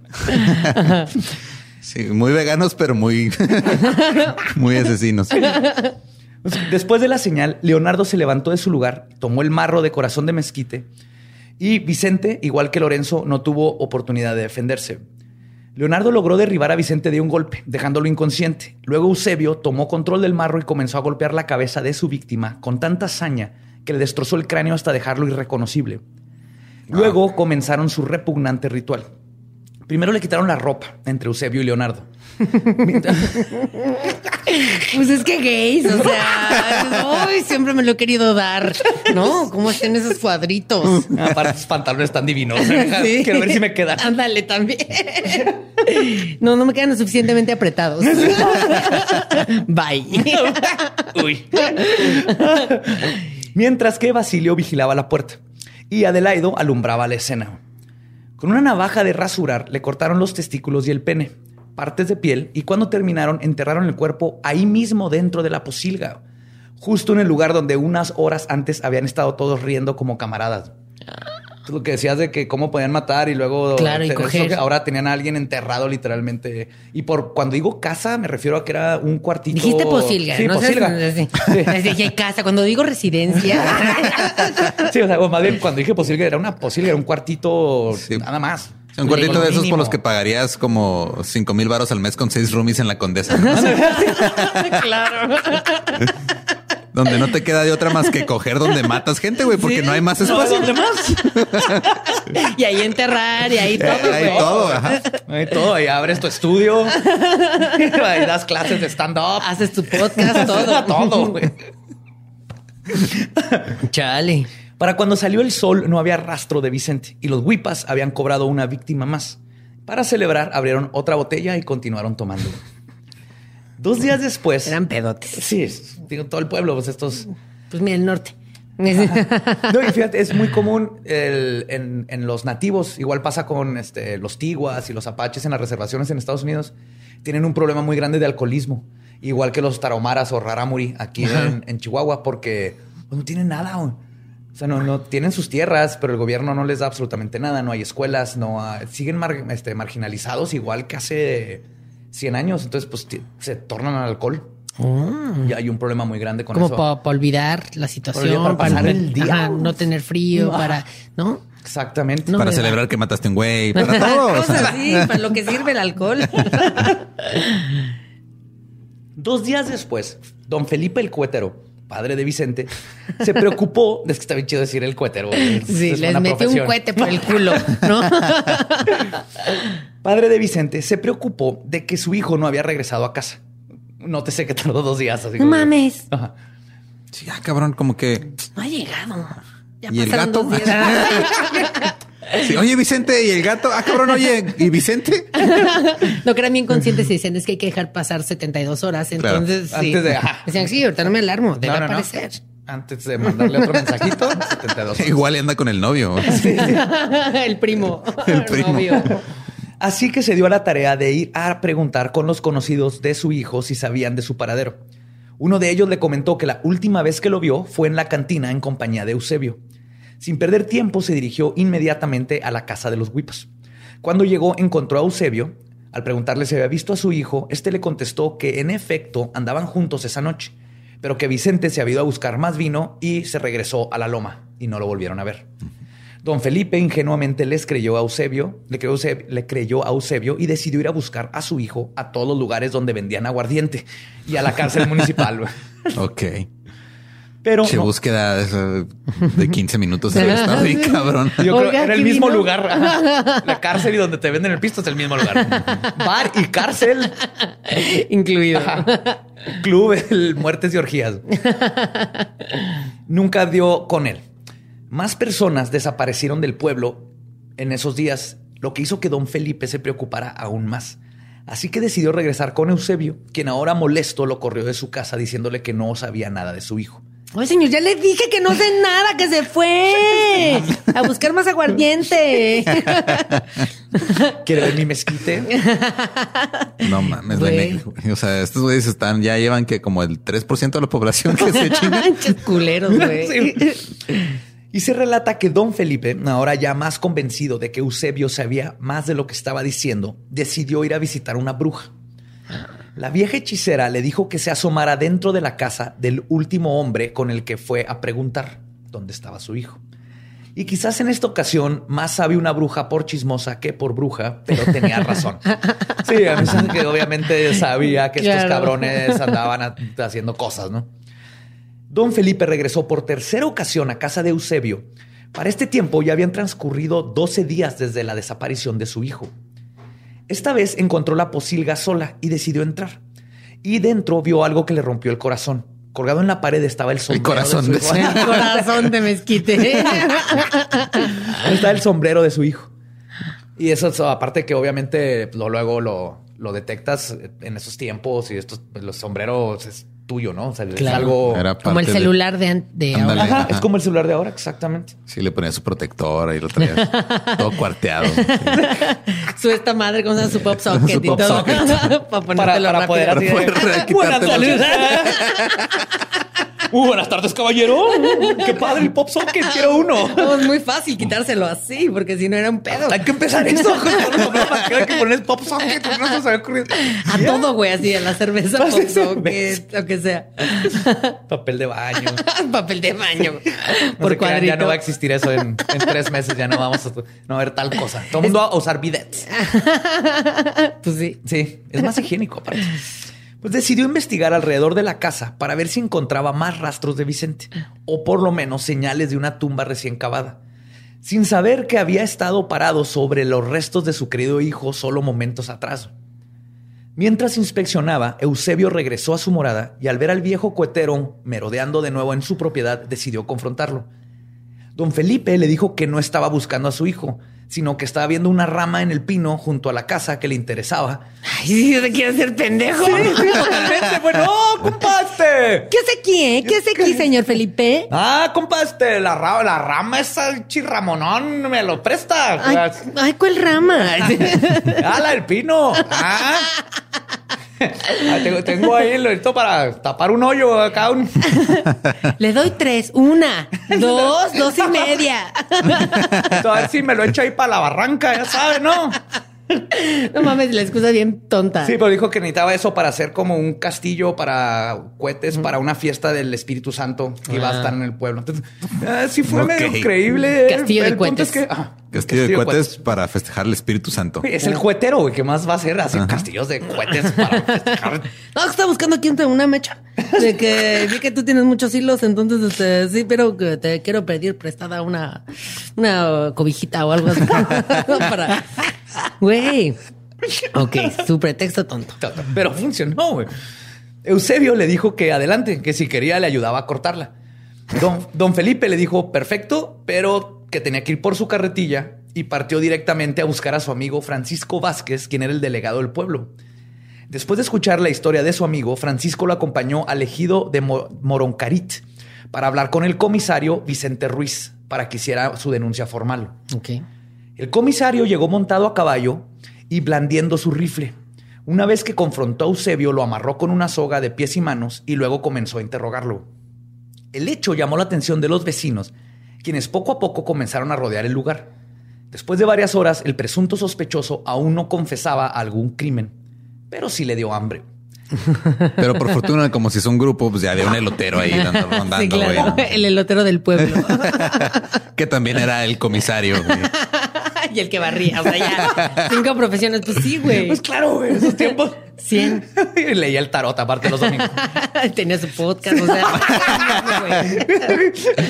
Sí, muy veganos, pero muy, muy asesinos. Después de la señal, Leonardo se levantó de su lugar, tomó el marro de corazón de mezquite y Vicente, igual que Lorenzo, no tuvo oportunidad de defenderse. Leonardo logró derribar a Vicente de un golpe, dejándolo inconsciente. Luego Eusebio tomó control del marro y comenzó a golpear la cabeza de su víctima con tanta hazaña que le destrozó el cráneo hasta dejarlo irreconocible. Luego comenzaron su repugnante ritual. Primero le quitaron la ropa entre Eusebio y Leonardo. Pues es que gays, o sea, ay, siempre me lo he querido dar, ¿no? ¿Cómo están esos cuadritos? Aparte, sus pantalones están divinos. Sí. Quiero ver si me quedan. Ándale también. No, no me quedan lo suficientemente apretados. Bye. Uy. Mientras que Basilio vigilaba la puerta y Adelaido alumbraba la escena. Con una navaja de rasurar le cortaron los testículos y el pene, partes de piel, y cuando terminaron enterraron el cuerpo ahí mismo dentro de la posilga, justo en el lugar donde unas horas antes habían estado todos riendo como camaradas. Lo que decías de que cómo podían matar y luego Claro, y tener coger. eso, ahora tenían a alguien enterrado literalmente. Y por cuando digo casa me refiero a que era un cuartito. Dijiste posilga, Sí, ¿no? posilga. Sí. Dije casa. Cuando digo residencia. Sí, o sea, o más bien cuando dije posilga era una posilga, era un cuartito Sí. nada más. Un cuartito de esos por los que pagarías como cinco mil baros al mes con seis roomies en la condesa. ¿no? claro. donde no te queda de otra más que coger donde matas gente, güey, porque Sí. no hay más No, espacio. ¿dónde más? Y ahí enterrar y ahí todo. Eh, todo, ajá. Hay todo, y abres tu estudio, y das clases de stand-up. Haces tu podcast, todo. todo, güey. Chale. Para cuando salió el sol no había rastro de Vicente y los huipas habían cobrado una víctima más. Para celebrar abrieron otra botella y continuaron tomando. Dos días después... Eran pedotes. Sí, digo, todo el pueblo, pues estos... Pues mira, el norte. No, y fíjate, es muy común el- en, en los nativos, igual pasa con este, los tiguas y los apaches en las reservaciones en Estados Unidos, tienen un problema muy grande de alcoholismo, igual que los tarahumaras o rarámuri aquí en, en Chihuahua, porque pues, no tienen nada. O sea, no, no tienen sus tierras, pero el gobierno no les da absolutamente nada, no hay escuelas, no hay- siguen mar- este, marginalizados igual que hace 100 años, entonces pues se tornan al alcohol. Y hay un problema muy grande con Como eso. para olvidar la situación, para pasar no- el día. ajá, no tener frío, Ah. para, ¿no? Exactamente. No para da. celebrar que mataste un güey, para todo. Cosas así, para lo que sirve el alcohol. Dos días después, don Felipe el Cuétero, padre de Vicente, se preocupó. Es que está bien chido decir el cuétero. Es- Sí, es les metió un cohete por el culo, ¿no? Padre de Vicente se preocupó de que su hijo no había regresado a casa. Nótese que tardó dos días. Así No como- mames. Ajá. Sí, ah, cabrón, como que. No ha llegado. Ya ¿Y el gato? Sí, oye, Vicente, y el gato. Ah, cabrón, oye, ¿y Vicente? No, que eran bien conscientes y decían, es que hay que dejar pasar 72 horas. Claro. Entonces, sí. Antes de- ajá. Decían, sí, ahorita no me alarmo, debe No, no, no. aparecer. Antes de mandarle otro mensajito, 72 horas. Igual anda con el novio. el primo. El primo. novio. Así que se dio a la tarea de ir a preguntar con los conocidos de su hijo si sabían de su paradero. Uno de ellos le comentó que la última vez que lo vio fue en la cantina en compañía de Eusebio. Sin perder tiempo, se dirigió inmediatamente a la casa de los Huipas. Cuando llegó, encontró a Eusebio. Al preguntarle si había visto a su hijo, este le contestó que en efecto andaban juntos esa noche, pero que Vicente se había ido a buscar más vino y se regresó a la loma y no lo volvieron a ver. Don Felipe ingenuamente les creyó a Eusebio, le creyó, le creyó a Eusebio y decidió ir a buscar a su hijo a todos los lugares donde vendían aguardiente y a la cárcel municipal. Ok. Pero Che, no, búsqueda de, de 15 minutos. Está bien, cabrón. yo creo Oiga, que era el ¿qué mismo vino? lugar. Ajá. La cárcel y donde te venden el pisto es el mismo lugar. Bar y cárcel. Incluido. Club el Muertes y Orgías. Nunca dio con él. Más personas desaparecieron del pueblo en esos días, lo que hizo que don Felipe se preocupara aún más. Así que decidió regresar con Eusebio, quien ahora molesto lo corrió de su casa diciéndole que no sabía nada de su hijo. Oye, señor, ya le dije que no sé nada, que se fue a buscar más aguardiente. ¿Quiere ver mi mezquite? No mames, Güey. O sea, estos güeyes están, ya llevan que como el 3% de la población que se chinga. Manches culeros, güey. Sí. Y se relata que don Felipe, ahora ya más convencido de que Eusebio sabía más de lo que estaba diciendo, decidió ir a visitar una bruja. La vieja hechicera le dijo que se asomara dentro de la casa del último hombre con el que fue a preguntar dónde estaba su hijo. Y quizás en esta ocasión más sabe una bruja por chismosa que por bruja, pero tenía razón. Sí, a mí que obviamente sabía que estos cabrones andaban a- haciendo cosas, ¿no? Don Felipe regresó por tercera ocasión a casa de Eusebio. Para este tiempo ya habían transcurrido 12 días desde la desaparición de su hijo. Esta vez encontró la posilga sola y decidió entrar. Y dentro vio algo que le rompió el corazón. Colgado en la pared estaba el sombrero. corazón de de su hijo. El corazón de mezquite. Está el sombrero de su hijo. Y eso, aparte que obviamente lo, luego lo, lo detectas en esos tiempos y estos, pues, los sombreros es tuyo, ¿no? O sea, es algo... Era Como el celular de, ahora. Ajá, Ajá. es como el celular de ahora, exactamente. Sí, le ponía su protector y lo traía todo cuarteado. Su esta madre con su pop socket Su y pop todo. socket. para ponértelo para poder Para poder Buenas quitártelo. tardes. Uh, buenas tardes, caballero. Qué padre el pop socket. Quiero uno. No, es muy fácil quitárselo así, porque si no era un pedo. Hay que empezar esto problemas que poner pop socket. No se ocurrido. A todo, güey, así, a la cerveza, pop socket, lo que sea. Papel de baño. Papel de baño. No Por cuadrito. ya no va a existir eso en, en tres meses. Ya no vamos a, no a haber tal cosa. Todo el mundo va a usar bidets. Pues sí. Sí, es más higiénico aparte. Pues decidió investigar alrededor de la casa para ver si encontraba más rastros de Vicente o por lo menos señales de una tumba recién cavada, sin saber que había estado parado sobre los restos de su querido hijo solo momentos atrás. Mientras inspeccionaba, Eusebio regresó a su morada y al ver al viejo cohetero merodeando de nuevo en su propiedad, decidió confrontarlo. Don Felipe le dijo que no estaba buscando a su hijo, sino que estaba viendo una rama en el pino junto a la casa que le interesaba. Ay, sí, ¿te quieres hacer pendejo? Totalmente, bueno, ¡oh, compadre! ¿Qué hace aquí, eh? ¿Qué hace aquí, señor Felipe? Ah, compadre, la, ra- la rama esa chirramonón me lo presta. Ay, ay, ¿cuál rama? Ah, la del pino. Ah. Ah, tengo, tengo ahí el esto para tapar un hoyo acá. Un... Le doy tres. Una, dos, dos y media. A ver si me lo echo ahí para la barranca, ya sabes, ¿no? No mames, la excusa bien tonta. Sí, pero dijo que necesitaba eso para hacer como un castillo para cohetes, para una fiesta del Espíritu Santo que iba a Ah. estar en el pueblo. Entonces, ah, sí fue medio increíble. Castillo de El punto cohetes. es que, ajá, Castillo de cohetes para festejar el Espíritu Santo. Es el juetero, güey, que más va a ser así castillos de cohetes para festejar. No, está buscando aquí entre una mecha. De que vi que tú tienes muchos hilos, entonces este, sí, pero que te quiero pedir prestada una, una cobijita o algo así. Para. Güey. Ok, su pretexto tonto. Pero funcionó, güey. Eusebio le dijo que adelante, que si quería le ayudaba a cortarla. Don, don Felipe le dijo perfecto, pero que tenía que ir por su carretilla y partió directamente a buscar a su amigo Francisco Vázquez, quien era el delegado del pueblo. Después de escuchar la historia de su amigo, Francisco lo acompañó al ejido de Mo- Moroncarit para hablar con el comisario Vicente Ruiz para que hiciera su denuncia formal. El comisario llegó montado a caballo y blandiendo su rifle. Una vez que confrontó a Eusebio, lo amarró con una soga de pies y manos y luego comenzó a interrogarlo. El hecho llamó la atención de los vecinos, quienes poco a poco comenzaron a rodear el lugar. Después de varias horas, el presunto sospechoso aún no confesaba algún crimen, pero sí le dio hambre. Pero por fortuna, como si es un grupo, pues ya había un elotero ahí dando, rondando, Sí, claro. güey. El elotero del pueblo. Que también era el comisario. güey. Y el que barría. O sea, ya cinco profesiones. Pues sí, güey. Pues claro, güey, esos tiempos. Cien. Y Leía el tarot aparte los domingos. Tenía su podcast. O sea.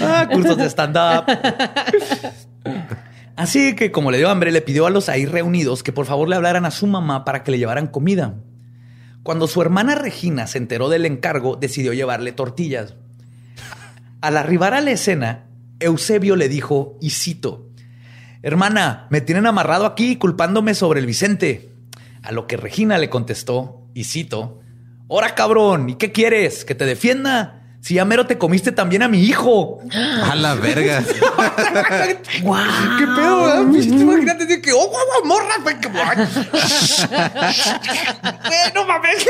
Ah, cursos de stand-up. Así que como le dio hambre, le pidió a los ahí reunidos que por favor le hablaran a su mamá para que le llevaran comida. Cuando su hermana Regina se enteró del encargo, decidió llevarle tortillas. Al arribar a la escena, Eusebio le dijo, y cito, Hermana, me tienen amarrado aquí culpándome sobre el Vicente. A lo que Regina le contestó, y cito, Ora cabrón, ¿y qué quieres? ¿Que te defienda? Si ya mero te comiste también a mi hijo. A la verga. ¿Qué pedo? verdad? Imagínate decir que, oh, guau, guau, morra, que no mames.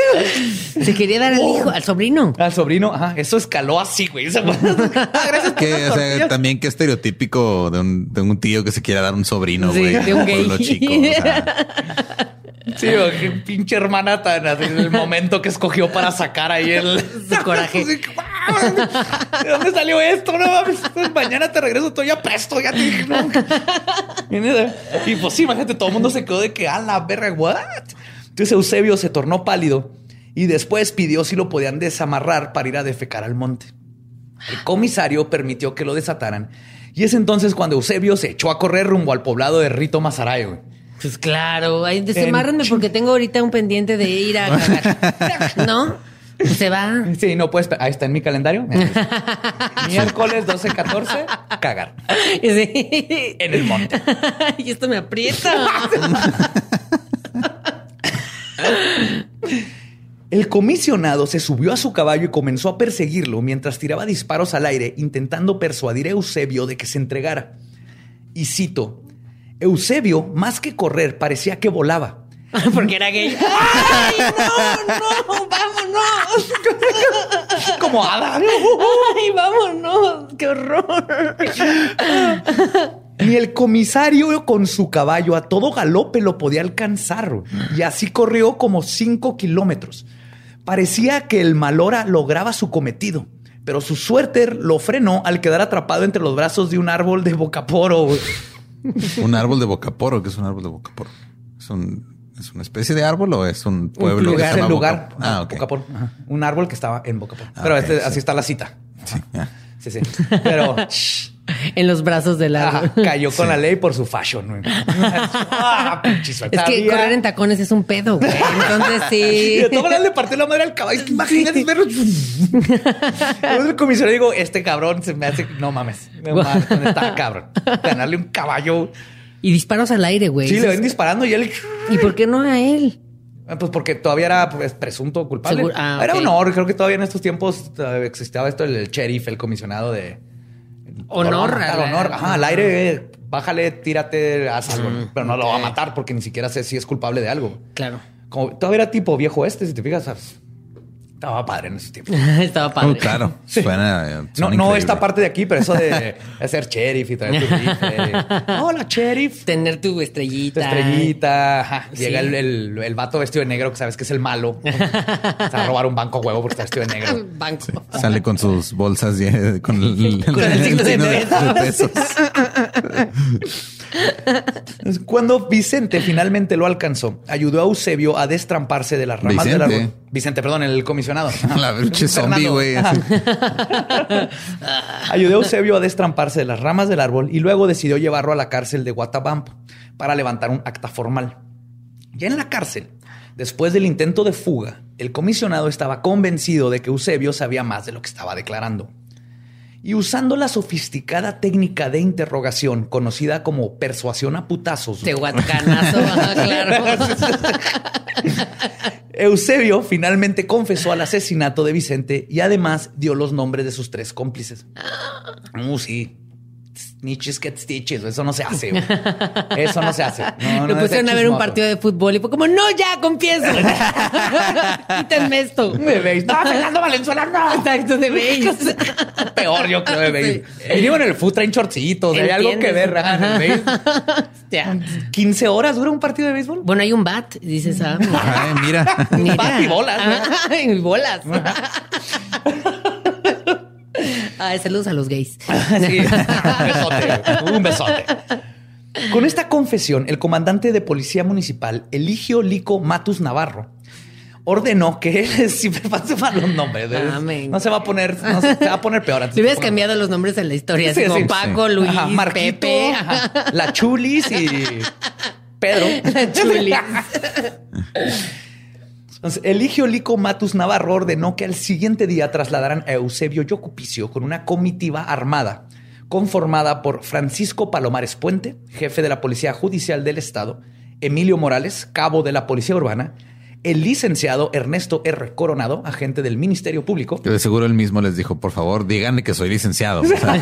Se quería dar al hijo, al sobrino. Al sobrino, ajá, eso escaló así, güey. Ah, gracias por Que, o sea, también qué estereotípico de un, de un tío que se quiera dar un sobrino, Sí, güey. de un por gay. lo chico. o sea. Sí, qué pinche hermana tan así, el momento que escogió para sacar ahí el Su coraje. ¿De dónde salió esto? No mames. Pues mañana te regreso, estoy ya presto, ya te dije, no. Y pues sí, imagínate, todo el mundo se quedó de que a la verga, what? Entonces Eusebio se tornó pálido y después pidió si lo podían desamarrar para ir a defecar al monte. El comisario permitió que lo desataran y es entonces cuando Eusebio se echó a correr rumbo al poblado de Rito Mazaray, güey. Pues claro, ay, desamárrenme porque tengo ahorita un pendiente de ir a cagar. ¿No? Pues se va. Sí, no puedes. Ahí está en mi calendario. Miércoles 12-14, cagar. Sí. En el monte. Y esto me aprieta. El comisionado se subió a su caballo y comenzó a perseguirlo mientras tiraba disparos al aire intentando persuadir a Eusebio de que se entregara. Y cito, Eusebio, más que correr, parecía que volaba. Porque era gay. ¡Ay, no, no! ¡Vámonos! Como hada. ¡Ay, vámonos! ¡Qué horror! Ni el comisario con su caballo a todo galope lo podía alcanzar. Y así corrió como cinco kilómetros. Parecía que el malora lograba su cometido, pero su suerte lo frenó al quedar atrapado entre los brazos de un árbol de bocaporo. Un árbol de bocaporo. ¿Qué es un árbol de bocaporo? ¿Es, un, ¿Es una especie de árbol o es un pueblo? que se el llama lugar. Ah, ok. Bocaporo. Ajá. Un árbol que estaba en Bocaporo. Ah, pero este- sí. así está la cita. Sí. Sí, sí. Pero En los brazos del ajá, árbol. cayó con la ley por su fashion. güey. Ah. Es que correr en tacones es un pedo, güey. Entonces sí. de todas maneras le partió la madre al caballo. Es que Imagínate verlo. Entonces el comisario digo, este cabrón se me hace, no mames, no mames, ¿dónde está cabrón? Ganarle un caballo. Y disparos al aire, güey. Sí, le ven disparando y él, ¿Y por qué no a él? pues porque todavía era pues, presunto culpable. Ah, era ok. honor. Creo que todavía en estos tiempos eh, existía esto, el sheriff, el comisionado de Matar, al- honor. Ajá, al aire, bájale, tírate, haz algo. Mm, pero no lo va a matar porque ni siquiera sé si es culpable de algo. Claro. Como todavía era tipo viejo este, si te fijas, ¿sabes? Estaba padre en ese tiempo. Estaba padre. Oh, claro. Suena. No, no esta parte de aquí, pero eso de, de ser sheriff y traer tu rifle. Hola, sheriff. Tener tu Tu estrellita. estrellita. ajá. Sí. Llega el, el, el vato vestido de negro que sabes que es el malo. Se va a robar un banco huevo porque está vestido de negro. Banco. Sale con sus bolsas y- con el, Con el signo de de pesos. Cuando Vicente finalmente lo alcanzó, ayudó a Eusebio a destramparse de las ramas del Vicente. árbol. Vicente, perdón, el comisionado. La zombie, güey. Ayudó a Eusebio a destramparse de las ramas del árbol y luego decidió llevarlo a la cárcel de Guatabampo para levantar un acta formal. Ya en la cárcel, después del intento de fuga, el comisionado estaba convencido de que Eusebio sabía más de lo que estaba declarando. Y usando la sofisticada técnica de interrogación conocida como persuasión a putazos, Tehuacanazo, claro. Eusebio finalmente confesó al asesinato de Vicente y además dio los nombres de sus tres cómplices. Uh, sí. Niches get stitches. Eso no se hace. güey. Eso no se hace. No, Lo no pusieron a ver un partido de fútbol y fue como, no, ya, confieso. Quítenme esto. De base. ¡No, Fernando Valenzuela, no! Exacto, de base. Peor, yo creo, de. Y digo, en el foot traen shortcitos. Hay algo que ver, ajá, en el base. Hostia. 15 horas dura un partido de béisbol. Bueno, hay un bat, dices, ah. Ay, mira. Mira. bat y bolas, ¿no? Y bolas. Ay, saludos a los gays. Sí. Un besote. Un besote. Con esta confesión, el comandante de policía municipal, Eligio Lico Matus Navarro, ordenó que siempre pasen mal los nombres. Amén. No se va a poner, no se, se va a poner peor. antes Le hubieras cambiado los nombres en la historia, Sí, como sí. Paco, Luis, Ajá, Marquito, Pepe, ajá, la Chulis y Pedro. la Chulis. Entonces, Eligio Lico Matus Navarro ordenó que al siguiente día trasladaran a Eusebio Yocupicio con una comitiva armada conformada por Francisco Palomares Puente, jefe de la Policía Judicial del Estado, Emilio Morales, cabo de la Policía Urbana, el licenciado Ernesto R. Coronado, agente del Ministerio Público. Que de seguro él mismo les dijo, por favor, díganle que soy licenciado. O sea,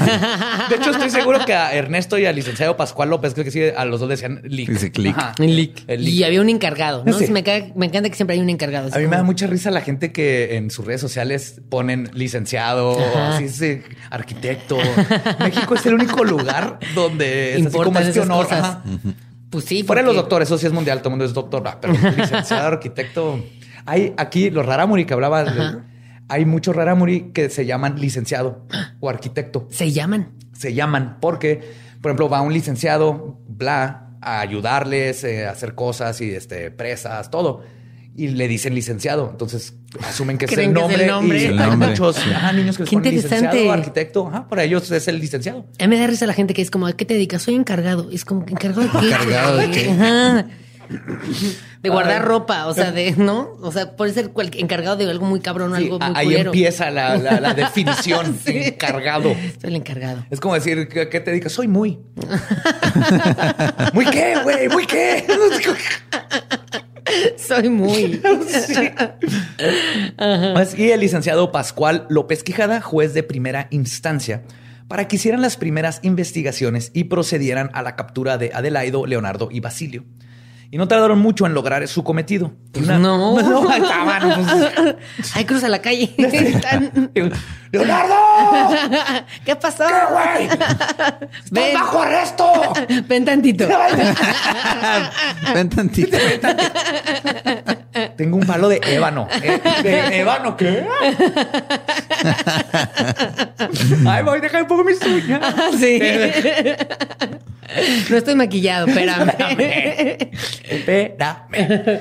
De hecho, estoy seguro que a Ernesto y al licenciado Pascual López, creo que sí, a los dos decían Lic. Dice clic. Ajá. Un leak. El leak. Y había un encargado, ¿no? Sí. Me, cae- me encanta que siempre hay un encargado. así A mí me da como- mucha risa la gente que en sus redes sociales ponen licenciado, así sí, arquitecto. México es el único lugar donde es así Importan como este esas honor. cosas. Pues sí. Fuera de los doctores, eso sí es mundial, todo el mundo es doctor, ah, pero licenciado, arquitecto. Hay aquí los raramuri que hablaba. Hay muchos raramuri que se llaman licenciado o arquitecto. Se llaman. Se llaman porque, por ejemplo, va un licenciado, bla, a ayudarles eh, a hacer cosas y este, presas, todo. Y le dicen licenciado. Entonces asumen que es el que es nombre. el nombre. Y El hay nombre, muchos sí. ajá, niños que les Qué ponen interesante. licenciado, arquitecto. Ajá, para ellos es el licenciado. A mí me da risa la gente que es como, ¿a qué te dedicas? Soy encargado. Es como, ¿encargado de qué? ¿Encargado de qué? Ajá. De guardar Ay. ropa, o sea, de, ¿no? O sea, puede ser cual- encargado de algo muy cabrón, Sí, algo muy ahí culero. empieza la, la- la definición. Sí. Encargado. Soy el encargado. Es como decir, ¿qué, qué te dedicas? Soy muy. ¿Muy qué, güey? ¿Muy qué? Soy muy. Sí. Y el licenciado Pascual López Quijada, juez de primera instancia, para que hicieran las primeras investigaciones y procedieran a la captura de Adelaido, Leonardo y Basilio. Y no tardaron mucho en lograr su cometido. Una- no. no, ahí estaban, pues, Ay, cruza la calle. ¡Leonardo! ¿Qué pasó? ¿Qué, güey? ¡Estás Ven. bajo arresto! Ven tantito. Ven tantito. Tengo un palo de ébano. ¿De ébano qué? Ay, voy, deja un poco mis uñas. Sí. No estoy maquillado, espérame. Espérame.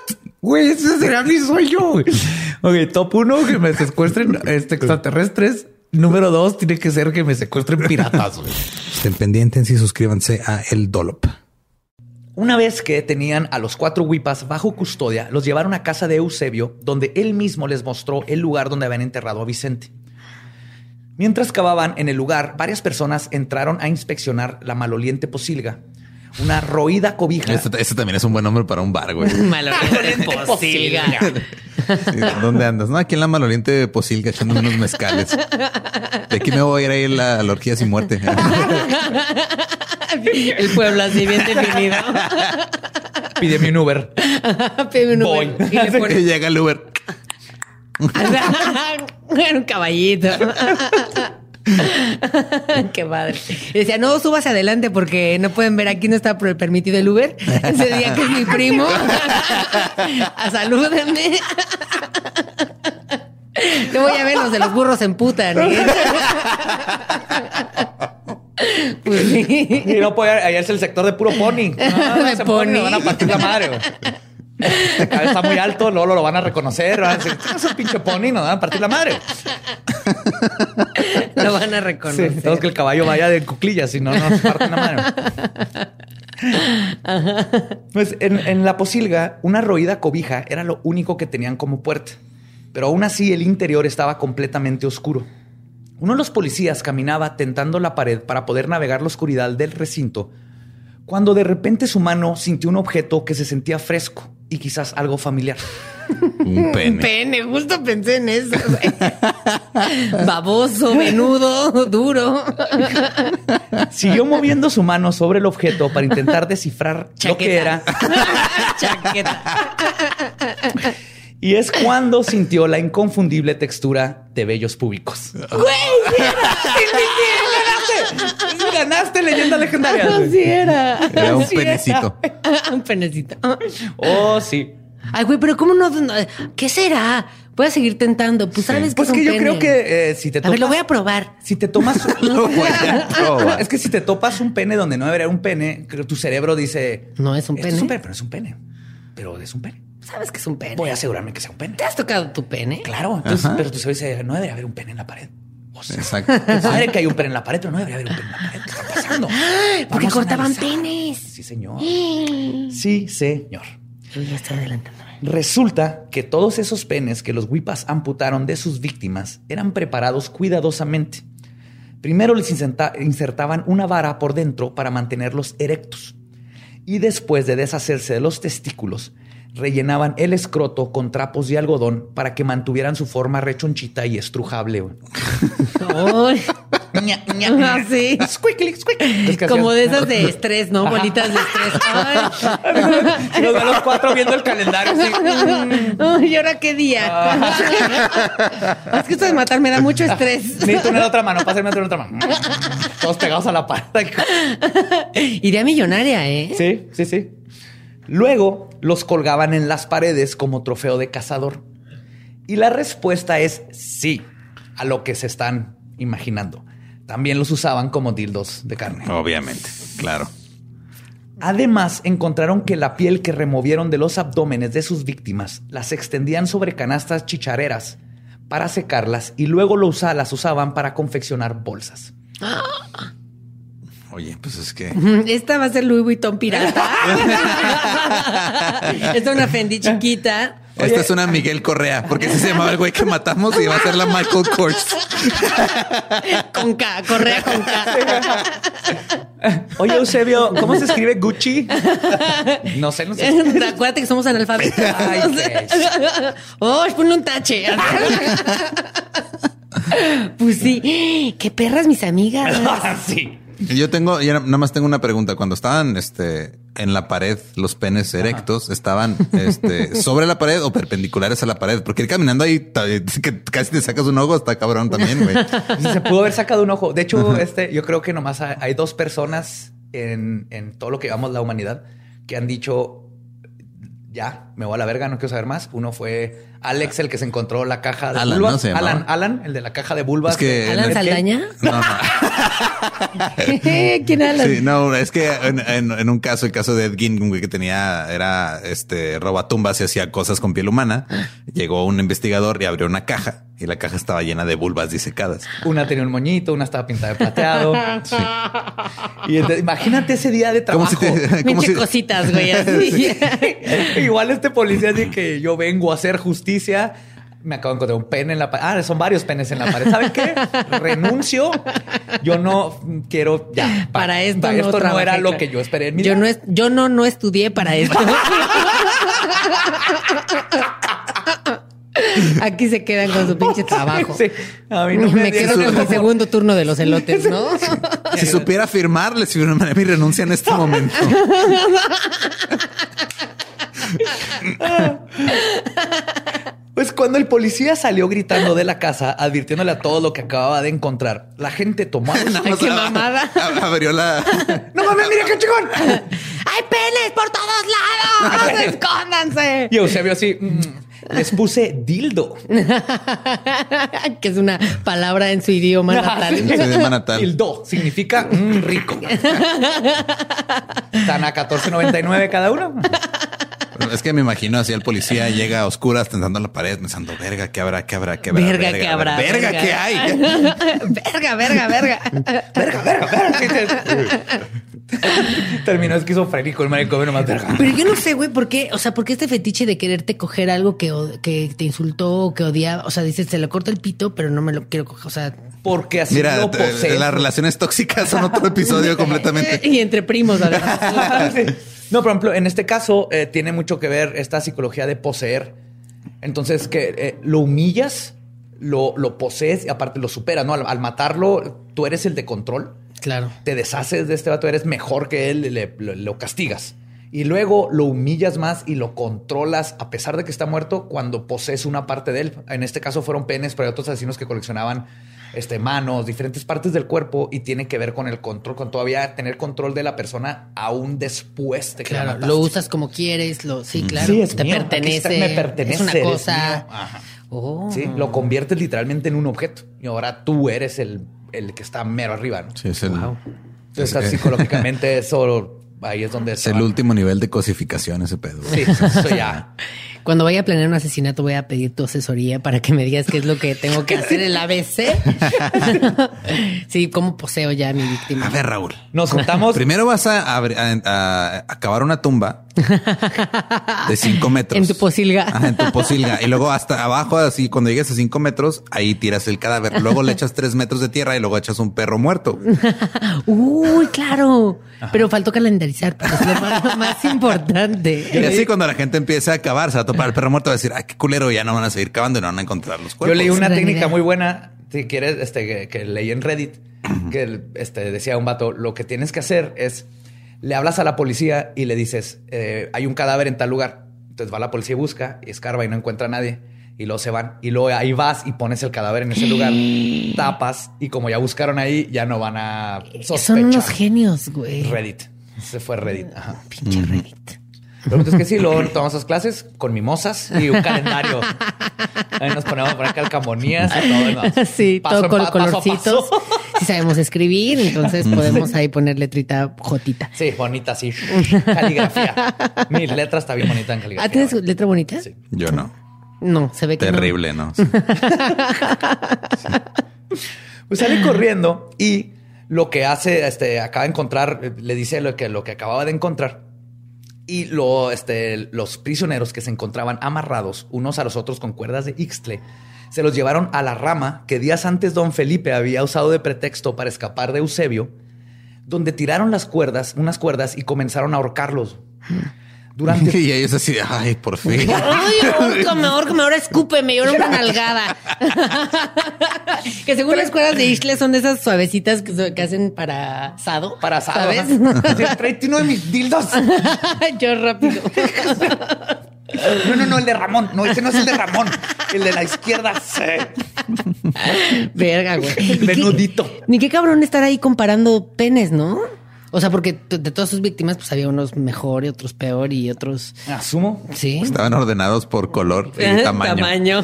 Güey, ese será mi sueño. güey. Ok, top uno, que me secuestren este, extraterrestres. Número dos, tiene que ser que me secuestren piratas. güey. Estén pendientes y suscríbanse a El Dolop. Una vez que tenían a los cuatro huipas bajo custodia, los llevaron a casa de Eusebio, donde él mismo les mostró el lugar donde habían enterrado a Vicente. Mientras cavaban en el lugar, varias personas entraron a inspeccionar la maloliente posilga, una roída cobija. Este, este también es un buen nombre para un bar, güey. Maloliente posilga. Sí, ¿Dónde andas? No, aquí en la maloliente Posilga echando unos mezcales. De aquí me voy a ir ahí a la, a la orgía sin muerte. El pueblo así bien definido. Pídeme un Uber. Pide un Voy. Uber y le Que pone llega el Uber. Un caballito. Qué madre. Y decía, no, subas adelante porque no pueden ver aquí no está per- permitido el Uber. Ese día que es mi primo. A salúdenme. No voy a ver los de los burros en puta. ¿eh? Pues sí. Y no puede, es el sector de puro pony. No, De pony. me van a partir la madre. Está muy alto, luego lo van a reconocer. Van a decir, "¿Tienes un pinche pony? Nos van a partir la madre. Lo van a Sí, reconocer. necesitamos que el caballo vaya de cuclillas, si no, nos parten la madre. Pues en, en la posilga, una roída cobija era lo único que tenían como puerta. Pero aún así, el interior estaba completamente oscuro. Uno de los policías caminaba tentando la pared para poder navegar la oscuridad del recinto, cuando de repente su mano sintió un objeto que se sentía fresco y quizás algo familiar. Un Un pene. pene, justo pensé en eso. güey. Baboso, menudo, duro. Siguió moviendo su mano sobre el objeto para intentar descifrar lo que era Chaqueta. Y es cuando sintió la inconfundible textura de vellos públicos. ¡Ganaste! ¡Ganaste leyenda legendaria! Así era. Era un Así penecito. Un penecito. Oh, sí. Ay, güey, pero ¿cómo no? no- ¿Qué será? Voy a seguir tentando. Pues sabes que Pues es un que yo pene. creo que eh, si te A topas... ver, lo voy a probar. Si te tomas... Lo voy a probar. es que si te topas un pene donde no debería haber un pene, creo que tu cerebro dice... No es un "Esto pene". Es un pene, pero es un pene. Pero es un pene. Sabes que es un pene. Voy a asegurarme que sea un pene. ¿Te has tocado tu pene? Claro. Entonces, pero tu cerebro dice, no debería haber un pene en la pared. O sea, Exacto. Sabe que hay un pene en la pared, pero no debería haber un pene en la pared. ¿Qué está pasando? Porque Vamos a cortaban penes. Sí, señor. Sí, señor. Yo ya estoy adelantándome. Resulta que todos esos penes que los Wipas amputaron de sus víctimas eran preparados cuidadosamente. Primero les inserta- insertaban una vara por dentro para mantenerlos erectos. Y después de deshacerse de los testículos, rellenaban el escroto con trapos de algodón para que mantuvieran su forma rechonchita y estrujable. Squiggly, squiggly. Como de esas de estrés, ¿no? Bolitas de estrés. Ay. Los de los cuatro viendo el calendario. así. ¿y ahora qué día? Ah. es que esto de matar me da mucho estrés. Necesito una otra mano, pásame otra otra mano. Todos pegados a la pared. Idea millonaria, ¿eh? Sí, sí, sí. Luego los colgaban en las paredes como trofeo de cazador. Y la respuesta es sí a lo que se están imaginando. También los usaban como dildos de carne. Obviamente, claro. Además, encontraron que la piel que removieron de los abdómenes de sus víctimas las extendían sobre canastas chichareras para secarlas y luego lo usa- las usaban para confeccionar bolsas. Oye, pues es que Esta va a ser Louis Vuitton pirata. Esta es una Fendi chiquita. esta es una Miguel Correa, porque ese se llamaba el güey que matamos y va a ser la Michael Kors. Con K, correa con K. Oye, Eusebio, ¿cómo se escribe Gucci? No sé, no sé. Acuérdate que somos analfabetos. Ay, qué oh, ponle un tache. Pues sí, qué perras mis amigas. sí. Yo tengo, ya nada más tengo una pregunta. Cuando estaban este, en la pared, los penes erectos estaban este, sobre la pared o perpendiculares a la pared, porque ir caminando ahí ta- que casi te sacas un ojo, está cabrón también, güey. Se pudo haber sacado un ojo. De hecho, este, yo creo que nomás hay, hay dos personas en, en todo lo que llamamos la humanidad que han dicho ya, me voy a la verga, no quiero saber más. Uno fue Alex, el que se encontró la caja de Alan. Alan, Alan, el de la caja de vulvas. Es que- ¿Alan Saldaña? No, no. ¿Quién habla? Sí, no, es que en, en- en un caso, el caso de Ed Gein, que tenía, era este robatumbas y hacía cosas con piel humana. Llegó un investigador y abrió una caja y la caja estaba llena de vulvas disecadas. Una tenía un moñito, una estaba pintada de plateado. Y entonces, imagínate ese día de trabajo. si te, como Pinche si- cositas, güey. Así. Igual este policía dice que yo vengo a hacer justicia. Me acabo de encontrar un pene en la pared. Ah, son varios penes en la pared. ¿Saben qué? Renuncio. Yo no quiero ya. Para esto no, esto no era lo que yo esperé en mi Yo vida. no, es, yo no, no estudié para esto. Aquí se quedan con su pinche trabajo. Sí, a mí no me, me, quedo con mi segundo turno de los elotes, ¿no? si supiera firmar, les firmaría mi renuncia en este momento. Pues cuando el policía salió gritando de la casa, advirtiéndole a todo lo que acababa de encontrar, la gente tomó. Ay, más qué mamada. Abrió la. ¡No mames, mira qué chingón! ¡Hay penes por todos lados! ¡Escóndanse! Y Eusebio así. mm, Les puse dildo. que es una palabra en su idioma natal. En su idioma natal. Dildo significa mm, rico. Están a 14.99 cada uno. Es que me imagino así el policía llega a oscuras tentando la pared pensando, verga, ¿qué habrá? ¿Qué habrá? ¿Qué habrá? Verga, ¿qué habrá? Verga, ¿qué hay? verga, verga, verga. Verga, verga, verga. Terminó esquizofrénico el manicomio nomás verga. Pero yo no sé, güey, ¿por qué? O sea, ¿por qué este fetiche de quererte coger algo que, que te insultó o que odiaba? O sea, dices, se le corta el pito, pero no me lo quiero coger. O sea, Porque así Mira, lo posee. las relaciones tóxicas son otro episodio completamente. y entre primos, además. No, por ejemplo, en este caso eh, tiene mucho que ver esta psicología de poseer. Entonces, que eh, lo humillas, lo, lo posees y aparte lo superas, ¿no? Al, al matarlo, tú eres el de control. Claro. Te deshaces de este vato, eres mejor que él, le- lo, lo castigas. Y luego lo humillas más y lo controlas a pesar de que está muerto cuando posees una parte de él. En este caso fueron penes, pero hay otros asesinos que coleccionaban este, manos, diferentes partes del cuerpo y tiene que ver con el control, con todavía tener control de la persona aún después de que la Claro, lo usas como quieres, lo, sí, claro. Sí, es te mío, pertenece. está, me pertenece, Es una cosa. Ajá. Oh. Sí, lo conviertes literalmente en un objeto y ahora tú eres el, el que está mero arriba. ¿no? Sí, es el, Entonces, es- psicológicamente eso ahí es donde es el último nivel de cosificación ese pedo. Sí, eso ya. Cuando vaya a planear un asesinato, voy a pedir tu asesoría para que me digas qué es lo que tengo que hacer el ABC. sí, cómo poseo ya a mi víctima. A ver, Raúl. Nos juntamos. Primero vas a, abri- a- a- a cavar una tumba de cinco metros. En tu posilga. Ajá, en tu posilga. Y luego hasta abajo, así, cuando llegues a cinco metros, ahí tiras el cadáver. Luego le echas tres metros de tierra y luego echas un perro muerto. Uy, claro. Pero faltó calendarizar, pero es lo más, importante. Y así cuando la gente empieza a cavar, se va a topar el perro muerto, va a decir, ay, qué culero, ya no van a seguir cavando y no van a encontrar los Yo cuerpos. leí una técnica idea. muy buena, si quieres, este, que, que leí en Reddit, que este, decía un vato, lo que tienes que hacer es, le hablas a la policía y le dices, eh, hay un cadáver en tal lugar. Entonces va la policía y busca, y escarba y no encuentra a nadie. Y luego se van. Y luego ahí vas y pones el cadáver en ese lugar, tapas, y como ya buscaron ahí, ya no van a sospechar. Son unos genios, güey. Reddit. Se fue Reddit. Ajá. Pinche Reddit. Pero entonces que sí, luego tomamos esas clases con mimosas y un calendario. Ahí nos ponemos a poner calcamonías y todo. ¿no? Sí, Paso todo en con pa- paso a colorcitos. paso. Si sabemos escribir, entonces podemos ahí poner letrita jotita. Sí, bonita, sí. Caligrafía. Mi letra está bien bonita en caligrafía. ¿Ah, tienes letra bonita? Sí. Yo no. No, se ve que no. Terrible, ¿no? Pues sale corriendo y lo que hace, este, acaba de encontrar, le dice lo que, lo que acababa de encontrar. Y lo, este, los prisioneros que se encontraban amarrados unos a los otros con cuerdas de Ixtle se los llevaron a la rama que días antes don Felipe había usado de pretexto para escapar de Eusebio, donde tiraron las cuerdas, unas cuerdas y comenzaron a ahorcarlos. Durante y ellos así, de, ay, por fin. Ay, ahórcame, ahórcame, ahora escúpeme, y ahora una nalgada. que según las cuerdas de Ishle son de esas suavecitas que, que hacen para asado. para asado, ¿Sabes? uno de mis dildos. Yo rápido. No, no, no, el de Ramón. No, ese no es el de Ramón. El de la izquierda. Sí. Verga, güey. El menudito. Ni qué cabrón estar ahí comparando penes, ¿no? O sea, porque de todas sus víctimas, pues había unos mejor y otros peor y otros. Asumo. Sí. Estaban ordenados por color y tamaño.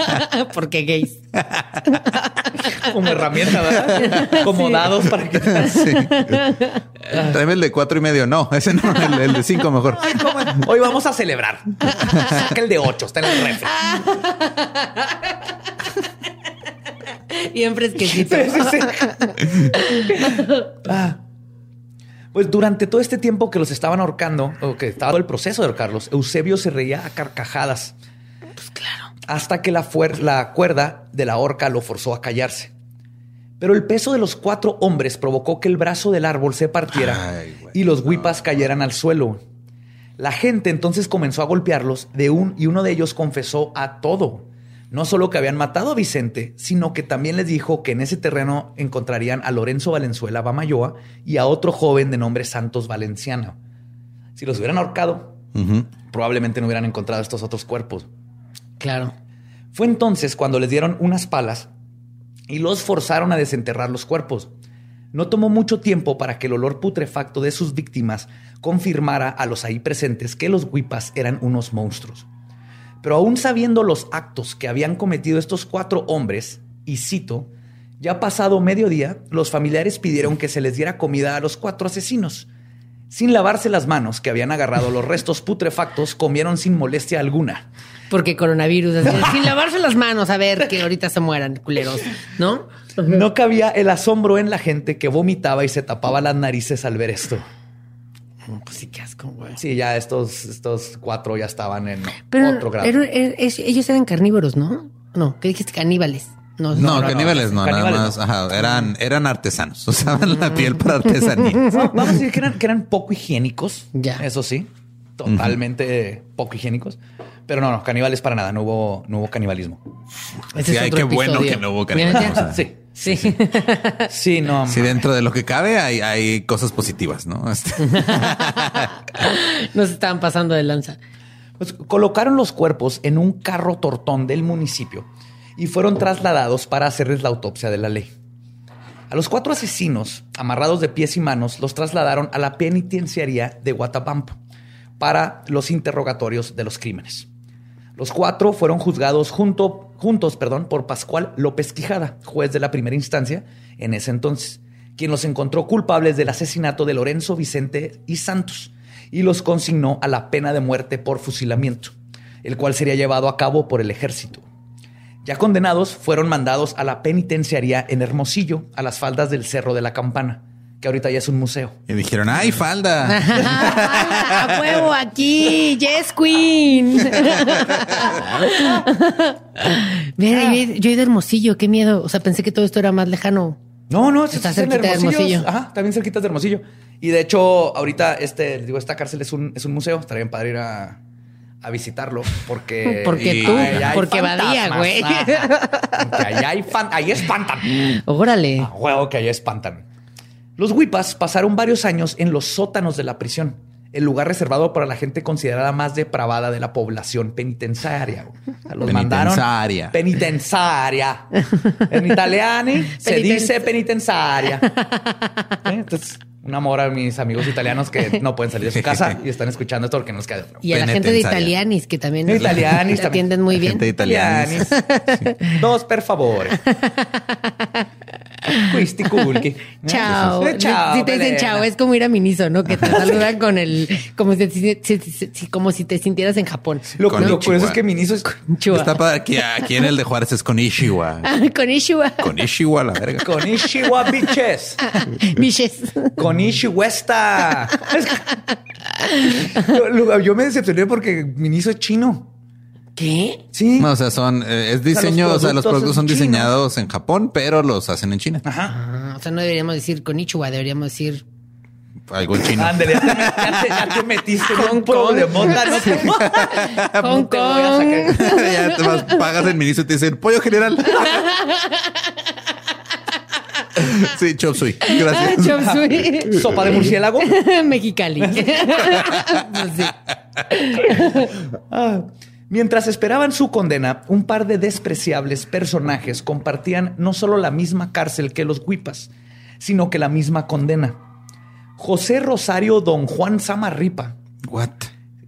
porque gays. Como herramienta, ¿verdad? Como Sí. dados para que Sí. Tráeme el de cuatro y medio. No, ese no, el, el de cinco mejor. Ay, ¿cómo? Hoy vamos a celebrar. Saca el de ocho, está en el refri. Bien fresquecito. Sí, sí, sí. Ah. Pues durante todo este tiempo que los estaban ahorcando, o que estaba todo el proceso de ahorcarlos, Eusebio se reía a carcajadas. Pues claro. hasta que la, la cuerda de la horca lo forzó a callarse. Pero el peso de los cuatro hombres provocó que el brazo del árbol se partiera Ay, güey. y los huipas cayeran al suelo. La gente entonces comenzó a golpearlos de un y uno de ellos confesó a todo. No solo que habían matado a Vicente, sino que también les dijo que en ese terreno encontrarían a Lorenzo Valenzuela Bamayoa y a otro joven de nombre Santos Valenciano. Si los hubieran ahorcado, probablemente no hubieran encontrado estos otros cuerpos. Claro. Fue entonces cuando les dieron unas palas y los forzaron a desenterrar los cuerpos. No tomó mucho tiempo para que el olor putrefacto de sus víctimas confirmara a los ahí presentes que los huipas eran unos monstruos. Pero aún sabiendo los actos que habían cometido estos cuatro hombres, y cito, ya pasado mediodía, los familiares pidieron que se les diera comida a los cuatro asesinos. Sin lavarse las manos que habían agarrado los restos putrefactos, comieron sin molestia alguna. Porque coronavirus, sin lavarse las manos, a ver que ahorita se mueran, culeros, ¿no? No cabía el asombro en la gente que vomitaba y se tapaba las narices al ver esto. Pues sí, qué asco, güey. Sí, ya estos, estos cuatro ya estaban en Pero otro grado. es- ellos eran carnívoros, ¿no? No, ¿qué dijiste? Caníbales. No, No, no, no, caníbales no, caníbales nada más. no. Ajá, eran, eran artesanos. Usaban la piel para artesanía. No, vamos a decir que eran, que eran poco higiénicos. Ya. Eso sí. Totalmente poco higiénicos. Pero no, no, caníbales para nada. No hubo, no hubo canibalismo. Ese Sí, es ay, otro qué bueno episodio. que no hubo canibalismo. ya. Sí. Sí. Sí, no. Sí, dentro de lo que cabe hay, hay cosas positivas, ¿no? Este, Nos estaban pasando de lanza. Pues, colocaron los cuerpos en un carro tortón del municipio y fueron trasladados para hacerles la autopsia de la ley. A los cuatro asesinos, amarrados de pies y manos, los trasladaron a la penitenciaría de Guatabampo para los interrogatorios de los crímenes. Los cuatro fueron juzgados junto, juntos perdón, por Pascual López Quijada, juez de la primera instancia en ese entonces, quien los encontró culpables del asesinato de Lorenzo Vicente y Santos y los consignó a la pena de muerte por fusilamiento, el cual sería llevado a cabo por el ejército. Ya condenados, fueron mandados a la penitenciaría en Hermosillo, a las faldas del Cerro de la Campana, que ahorita ya es un museo. y dijeron, ay, falda. a huevo, aquí, Yes Queen. Mira, yo, he- yo he ido a Hermosillo, qué miedo. O sea, pensé que todo esto era más lejano. No, no, Está en cerquita de Hermosillo. Ajá, también cerquita de Hermosillo. Y de hecho, ahorita este, digo, esta cárcel es un, es un museo. Estaría bien padre ir a, a visitarlo porque. Porque y- tú, porque Badía, fantasmas. güey. Allá hay fan, ahí espantan. Órale. A huevo que allá espantan. Los Huipas pasaron varios años en los sótanos de la prisión, el lugar reservado para la gente considerada más depravada de la población penitenciaria. O sea, los mandaron- Penitenciaria. Penitenciaria. En italiano se Peniten- dice penitenciaria. ¿Eh? Entonces, un amor a mis amigos italianos que no pueden salir de su casa y están escuchando esto porque nos queda. Y a la gente de Penitenciaria. Italianis, que también Italianis te atienden muy La bien. gente de Italianis. Dos, per favore. Culki. Chao. Eh, Chao. Si te dicen Belena. chao, es como ir a Miniso, ¿no? Que te saludan con el, como si, si- si- si- como si te sintieras en Japón. Lo, curioso es que Miniso es Chua. Está padre. Aquí, aquí en el de Juárez es con Ishiwa. con Ishua. Con Ishiwa, la verga. con Ishiwa bitches. Miches. Con Ishiwesta. Lo- Yo me decepcioné porque Miniso es chino. ¿Qué? Sí. No, o sea, son, eh, es sea, los diseño, o sea, los productos son chinos. diseñados en Japón, pero los hacen en China. Ajá. Ah, o sea, no deberíamos decir con Ichua, deberíamos decir Algo en chino. Ándale, ya te, ya te- ya te metiste en un Hong Kong. problemota, ¿no? te- Hong te voy a Kong. sacar. ya te vas, pagas el ministro y te dicen pollo general. sí, chop suey. Gracias. Chop suey. Sopa de murciélago. Mexicali. Pues sí. Mientras esperaban su condena, un par de despreciables personajes compartían no solo la misma cárcel que los huipas, sino que la misma condena. José Rosario Don Juan Samarripa. What?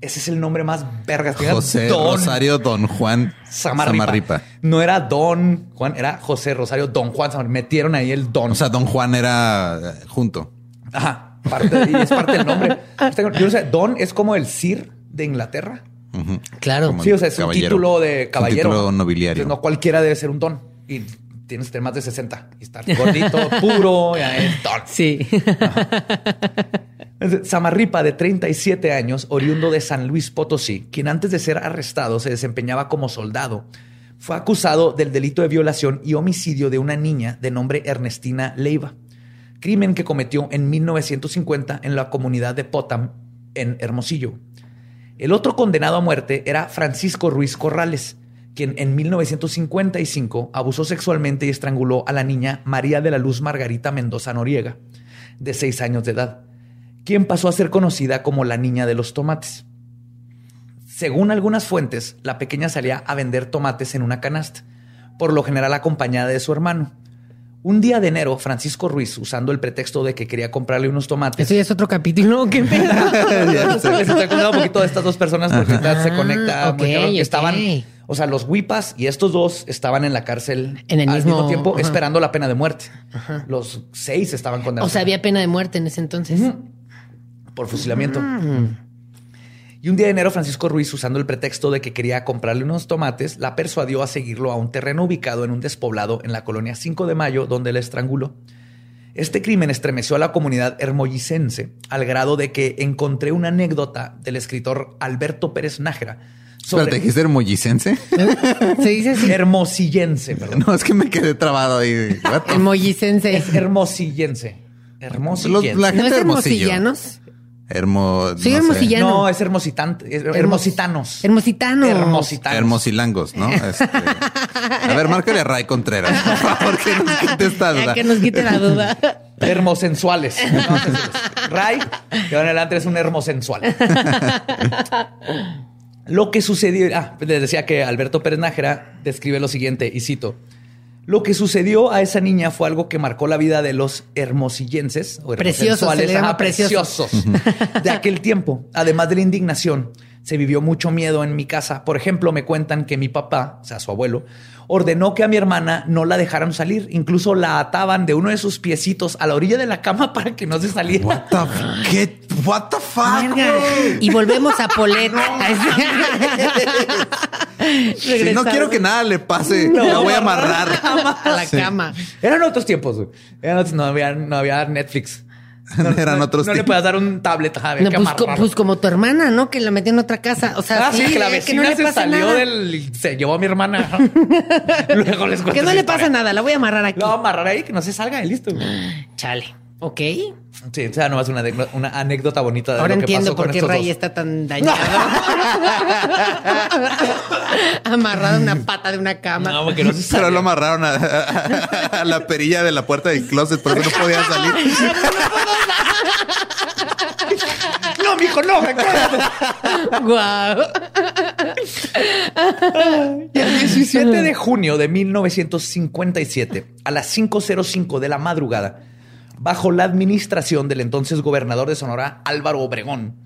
Ese es el nombre más vergas. José Don Rosario Don Juan Samarripa. Samarripa. No era Don Juan, era José Rosario Don Juan Samarripa. Metieron ahí el Don. O sea, Don Juan era eh, junto. Ajá. Parte, y es parte del nombre. Yo no sé, Don es como el Sir de Inglaterra. Claro. Como Sí, o sea, es un título de un caballero. título nobiliario. Entonces, no cualquiera debe ser un don. Y tienes que tener más de 60 y estar gordito, puro, ya es don. Sí. Samarripa, de 37 años, oriundo de San Luis Potosí, quien antes de ser arrestado se desempeñaba como soldado, fue acusado del delito de violación y homicidio de una niña de nombre Ernestina Leiva, crimen que cometió en 1950 en la comunidad de Potam, en Hermosillo. El otro condenado a muerte era Francisco Ruiz Corrales, quien en 1955 abusó sexualmente y estranguló a la niña María de la Luz Margarita Mendoza Noriega, de 6 años de edad, quien pasó a ser conocida como la niña de los tomates. Según algunas fuentes, la pequeña salía a vender tomates en una canasta, por lo general acompañada de su hermano. Un día de enero, Francisco Ruiz, usando el pretexto de que quería comprarle unos tomates. Eso ya es otro capítulo. ¿Qué pedo? Estoy contando un poquito de estas dos personas porque ahorita se conecta. Ah, muy. Estaban, o sea, los Huipas y estos dos estaban en la cárcel En el al mismo- mismo tiempo ajá. esperando la pena de muerte. Los seis estaban O condenados sea, había pena de muerte en ese entonces. por fusilamiento. Mm. Y un día de enero, Francisco Ruiz, usando el pretexto de que quería comprarle unos tomates, la persuadió a seguirlo a un terreno ubicado en un despoblado en la colonia 5 de Mayo, donde la estranguló. Este crimen estremeció a la comunidad hermoyicense al grado de que encontré una anécdota del escritor Alberto Pérez Nájera sobre Espérate, ¿dijiste hermoyicense? Se dice así. hermosillense, perdón. No, es que me quedé trabado ahí. Emojicense. Es hermosillense. Los- Hermosillense. la ¿No gente es Hermosillo. hermosillanos? Hermo, Sí, no sé. No, es hermositante, es hermositanos. Hermositanos. Hermositanos. Hermosilangos, ¿no? Este, a ver, márcale a Ray Contreras, por favor, que nos quite esta Ya duda. que nos quite la duda. Hermosensuales. Ray, de ahora en adelante es un hermosensual. Lo que sucedió, ah, les decía que Alberto Pérez Nájera describe lo siguiente, y cito, lo que sucedió a esa niña fue algo que marcó la vida de los hermosillenses o Preciosos, ajá, preciosos de aquel tiempo. Además de la indignación, se vivió mucho miedo en mi casa. Por ejemplo, me cuentan que mi papá, o sea, su abuelo, ordenó que a mi hermana no la dejaran salir. Incluso la ataban de uno de sus piecitos a la orilla de la cama para que no se saliera. What the ¿Qué? What the fuck? Verga. Y volvemos a Polet. No quiero que nada le pase, la voy a amarrar. a la Sí. cama. Eran otros tiempos, güey. Eran otros- no, había, no había Netflix. Eran no, otros No le tiempos. puedes dar un tablet. No, pues, co- pues como tu hermana, ¿no? Que la metió en otra casa. O sea, Ah, sí, que la vecina no le se pasa salió nada. del... Se llevó a mi hermana. Luego les cuento Que no le pasa nada, la voy a amarrar aquí. Lo voy a amarrar ahí, que no se salga y listo. güey. Chale. Ok. Sí, o sea, nomás una, anécdota- una anécdota bonita de Ahora lo que entiendo pasó por con qué Ray dos. está tan dañado. Amarrado a una pata de una cama. No, porque no se Pero lo amarraron a, a- a la perilla de la puerta del closet, por eso no podía salir. No, mijo, no. Guau. Y el 17 de junio de 1957, a las 5.05 de la madrugada, bajo la administración del entonces gobernador de Sonora, Álvaro Obregón.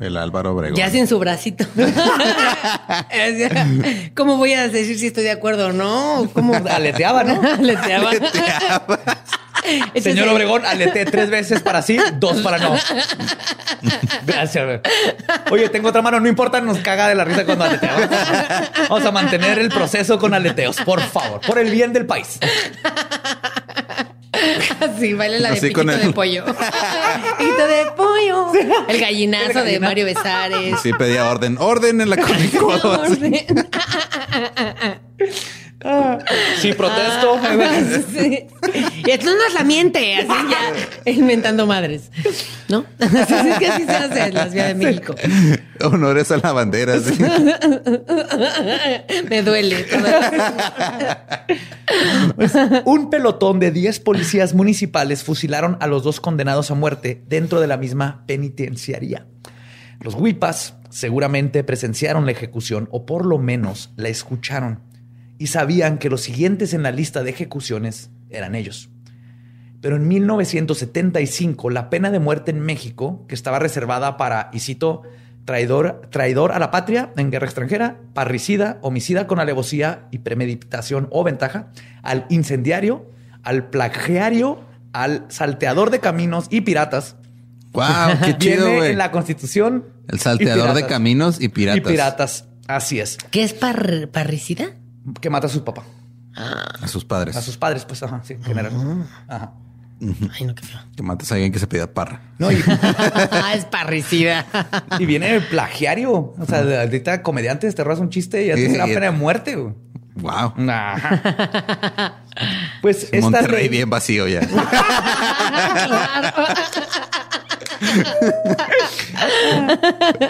El Álvaro Obregón. Ya sin su bracito. ¿Cómo voy a decir si estoy de acuerdo o no? ¿Cómo? Aleteaba, ¿no? Aleteaba. Ese Señor Obregón, aleté tres veces para sí, dos para no. Gracias. Oye, tengo otra mano, no importa, nos caga de la risa cuando aleteamos. Vamos a mantener el proceso con aleteos, por favor, por el bien del país. Sí, vale la de Así con el- de pollo. piquito de pollo. El gallinazo El de. Mario Besares. Sí pedía orden. Orden en la comicodo. Sí, protesto. Sí. Y esto no es la miente, así ya inventando madres. ¿No? Así es que así se hace en la Ciudad de México. Honores a la bandera. sí. Me duele. Un pelotón de 10 policías municipales fusilaron a los dos condenados a muerte dentro de la misma penitenciaría. Los huipas seguramente presenciaron la ejecución o por lo menos la escucharon y sabían que los siguientes en la lista de ejecuciones eran ellos. Pero en 1975 la pena de muerte en México, que estaba reservada para, y cito, traidor, traidor a la patria en guerra extranjera, parricida, homicida con alevosía y premeditación o ventaja, al incendiario, al plagiario, al salteador de caminos y piratas. Wow, qué chido, Viene en la Constitución. El y salteador de piratas. caminos y piratas. Y piratas. Así es. ¿Qué es par- parricida? Que mata a su papá. A sus padres. A sus padres, pues, ajá, sí, en general. Ajá. Ay, no, qué feo. Que matas a alguien que se pida parra. No, y, Ah, es parricida. y viene el plagiario. O sea, de ahorita comediantes te robas un chiste y ya te Sí, la y- pena de muerte. güey. Wow. Ajá. Pues esta Monterrey ley- bien vacío ya.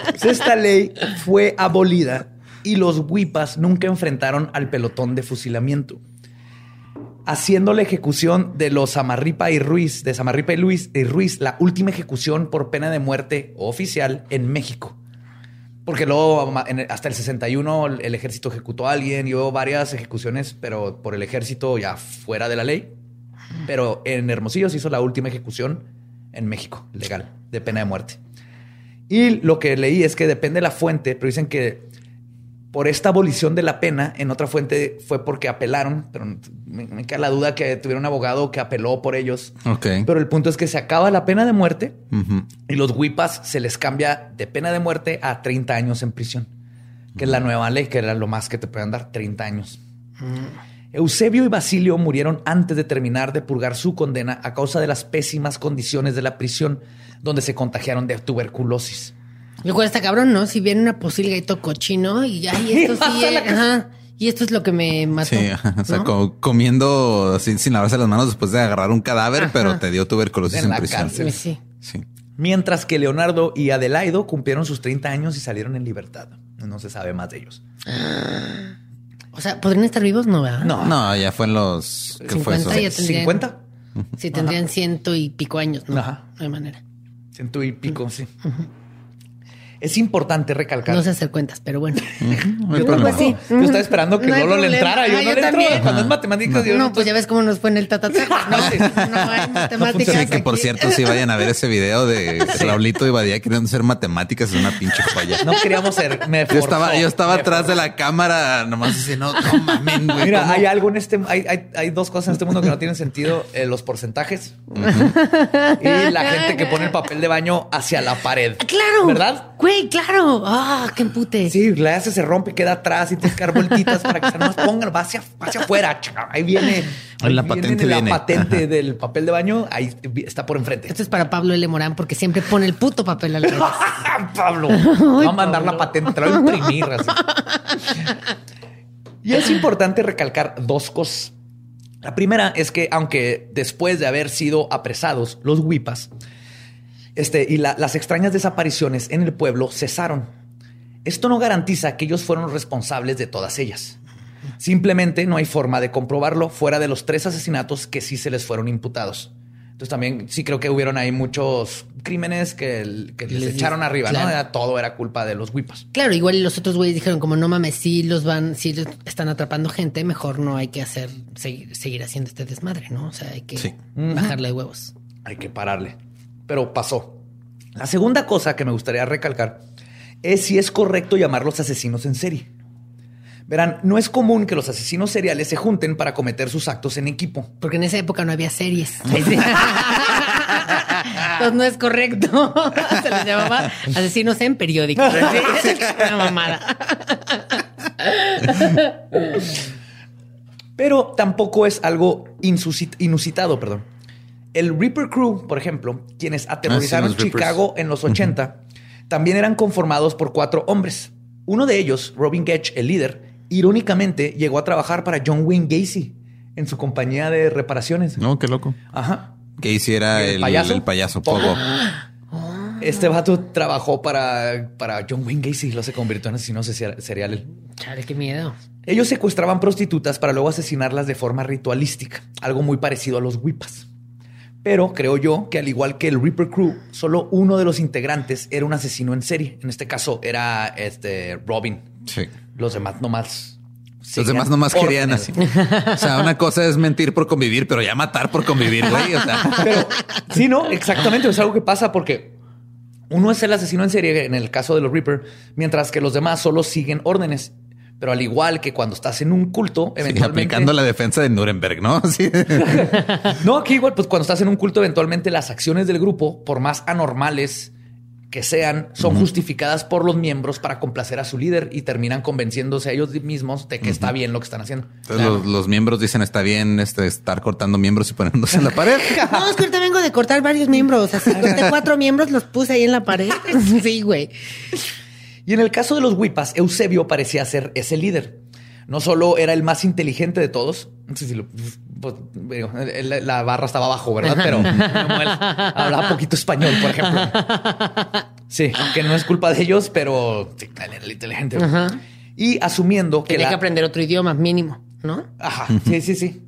Pues esta ley fue abolida y los huipas nunca enfrentaron al pelotón de fusilamiento. Haciendo la ejecución de los Samarripa y Ruiz, de Samarripa y Luis y Ruiz, la última ejecución por pena de muerte oficial en México. Porque luego, hasta el 61, el, el ejército ejecutó a alguien y hubo varias ejecuciones, pero por el ejército ya fuera de la ley. Pero en Hermosillo se hizo la última ejecución en México, legal, de pena de muerte. Y lo que leí es que depende de la fuente, pero dicen que por esta abolición de la pena, en otra fuente fue porque apelaron, pero me, me queda la duda que tuvieron un abogado que apeló por ellos. Ok. Pero el punto es que se acaba la pena de muerte y los huipas se les cambia de pena de muerte a 30 años en prisión, que es la nueva ley, que era lo más que te pueden dar, 30 años. Eusebio y Basilio murieron antes de terminar de purgar su condena a causa de las pésimas condiciones de la prisión, donde se contagiaron de tuberculosis. Lo cual está cabrón, ¿no? Si viene una posilga y todo cochino y ay, esto sí es, ajá, y esto es lo que me mató. Sí, ajá, o sea, comiendo así sin lavarse las manos después de agarrar un cadáver, Ajá. pero te dio tuberculosis En prisión. cárcel. Sí. Sí. Mientras que Leonardo y Adelaido cumplieron sus 30 años y salieron en libertad. No se sabe más de ellos. O sea, ¿podrían estar vivos? No, ¿verdad? No, No, ya fue en los. ¿Qué fue eso? 50 ya tendrían. ¿50? Sí, tendrían ciento y pico años, ¿no? Ajá. No hay manera. Ciento y pico, sí. Es importante recalcar. No sé hacer cuentas, pero bueno. No Yo pues sí. Yo estaba esperando que No Lolo le entrara. Yo Ah, no yo le entro. también. Cuando es matemáticas, yo No, pues ya ves cómo nos fue en el tatatá. No, Sí. no hay matemáticas. Sí, que por cierto, si vayan a ver ese video de Raulito y Badía queriendo hacer matemáticas, es una pinche joya. No queríamos ser. Me Yo estaba, forzó, yo estaba me atrás de forzó. la cámara, nomás diciendo, no, no mamen, güey. Mira, ¿cómo? hay algo en este. Hay, hay, hay dos cosas en este mundo que no tienen sentido: eh, los porcentajes y la gente que pone el papel de baño hacia la pared. Claro. ¿Verdad? Güey, claro. Ah, qué empute. Sí, la hace, se rompe, queda atrás y tienes que dar vueltitas para que se nomás pongan, va hacia, hacia afuera. Ahí viene. ahí La viene patente la viene. patente del papel de baño. Ahí está por enfrente. Esto es para Pablo L. Morán porque siempre pone el puto papel al revés. Pablo, va a mandar la patente, te la voy a imprimir. así. Y es importante recalcar dos cosas. La primera es que, aunque después de haber sido apresados, los huipas este, y la- las extrañas desapariciones en el pueblo cesaron. Esto no garantiza que ellos fueron responsables de todas ellas. Simplemente no hay forma de comprobarlo fuera de los tres asesinatos que sí se les fueron imputados. Entonces también sí creo que hubieron ahí muchos crímenes que, que les, Les- echaron arriba, ¿no? Era- todo era culpa de los huipas. Claro, igual los otros güeyes dijeron como no mames, si los van, si los están atrapando gente, mejor no hay que hacer, seguir, seguir haciendo este desmadre, ¿no? O sea, hay que Sí. bajarle de huevos. Hay que pararle. Pero pasó. La segunda cosa que me gustaría recalcar es si es correcto llamarlos asesinos en serie. Verán, no es común que los asesinos seriales se junten para cometer sus actos en equipo. Porque en esa época no había series. Entonces no es correcto. Se les llamaba asesinos en periódicos. Una mamada. Pero tampoco es algo inusitado, perdón. El Reaper Crew, por ejemplo, quienes aterrorizaron los Reapers. Chicago en los 80, también eran conformados por cuatro hombres. Uno de ellos, Robin Getch, el líder, irónicamente llegó a trabajar para John Wayne Gacy en su compañía de reparaciones. No, qué loco. Ajá. Que hiciera ¿El el, payaso? el payaso Pogo. Pogo. Este vato trabajó para, para John Wayne Gacy y lo se convirtió en asesino se- serial. Chale, qué miedo. Ellos secuestraban prostitutas para luego asesinarlas de forma ritualística, algo muy parecido a los whipas. Pero creo yo que al igual que el Reaper Crew, solo uno de los integrantes era un asesino en serie. En este caso era este Robin. Sí. Los demás nomás. Los demás nomás querían así. O sea, una cosa es mentir por convivir, pero ya matar por convivir, güey. O sea, Pero sí, no, exactamente. Es algo que pasa porque uno es el asesino en serie en el caso de los Reaper, mientras que los demás solo siguen órdenes. Pero al igual que cuando estás en un culto, sí, eventualmente. aplicando la defensa de Nuremberg, ¿no? Sí. No, aquí igual, pues cuando estás en un culto, eventualmente las acciones del grupo, por más anormales que sean, son justificadas por los miembros para complacer a su líder y terminan convenciéndose a ellos mismos de que está bien lo que están haciendo. Entonces los, los miembros dicen está bien este, estar cortando miembros y poniéndose en la pared. No, es que ahorita vengo de cortar varios miembros. Así corté cuatro miembros, los puse ahí en la pared. Sí, güey. Y en el caso de los Wipas, Eusebio parecía ser ese líder. No solo era el más inteligente de todos, no sé si lo- pues, digo, la barra estaba abajo, ¿verdad? Pero él hablaba poquito español, por ejemplo. Sí, que no es culpa de ellos, pero sí, él era el inteligente. Y asumiendo que Tenía la- que aprender otro idioma, mínimo, ¿no? Ajá, sí, sí, sí.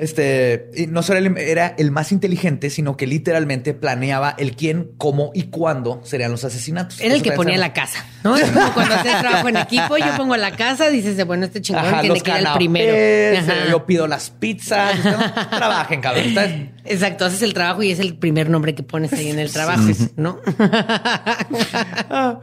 Este, y no solo el- era el más inteligente, sino que literalmente planeaba el quién, cómo y cuándo serían los asesinatos. Era el que ponía la casa, ¿no? Es como cuando haces trabajo en equipo, yo pongo la casa, dices, bueno, este chingón Ajá, tiene que ir el primero. eh, Ajá. yo pido las pizzas. no Trabajen, cabrón. Exacto, haces el trabajo y es el primer nombre que pones ahí en el trabajo, ¿no?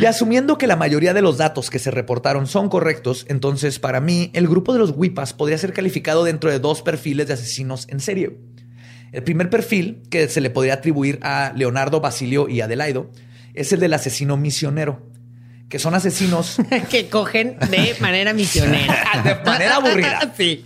Y asumiendo que la mayoría de los datos que se reportaron son correctos, entonces para mí el grupo de los Wipas podría ser calificado dentro de dos perfiles de asesinos en serie. El primer perfil que se le podría atribuir a Leonardo, Basilio y Adelaido es el del asesino misionero, que son asesinos que cogen de manera misionera. de manera aburrida. Sí.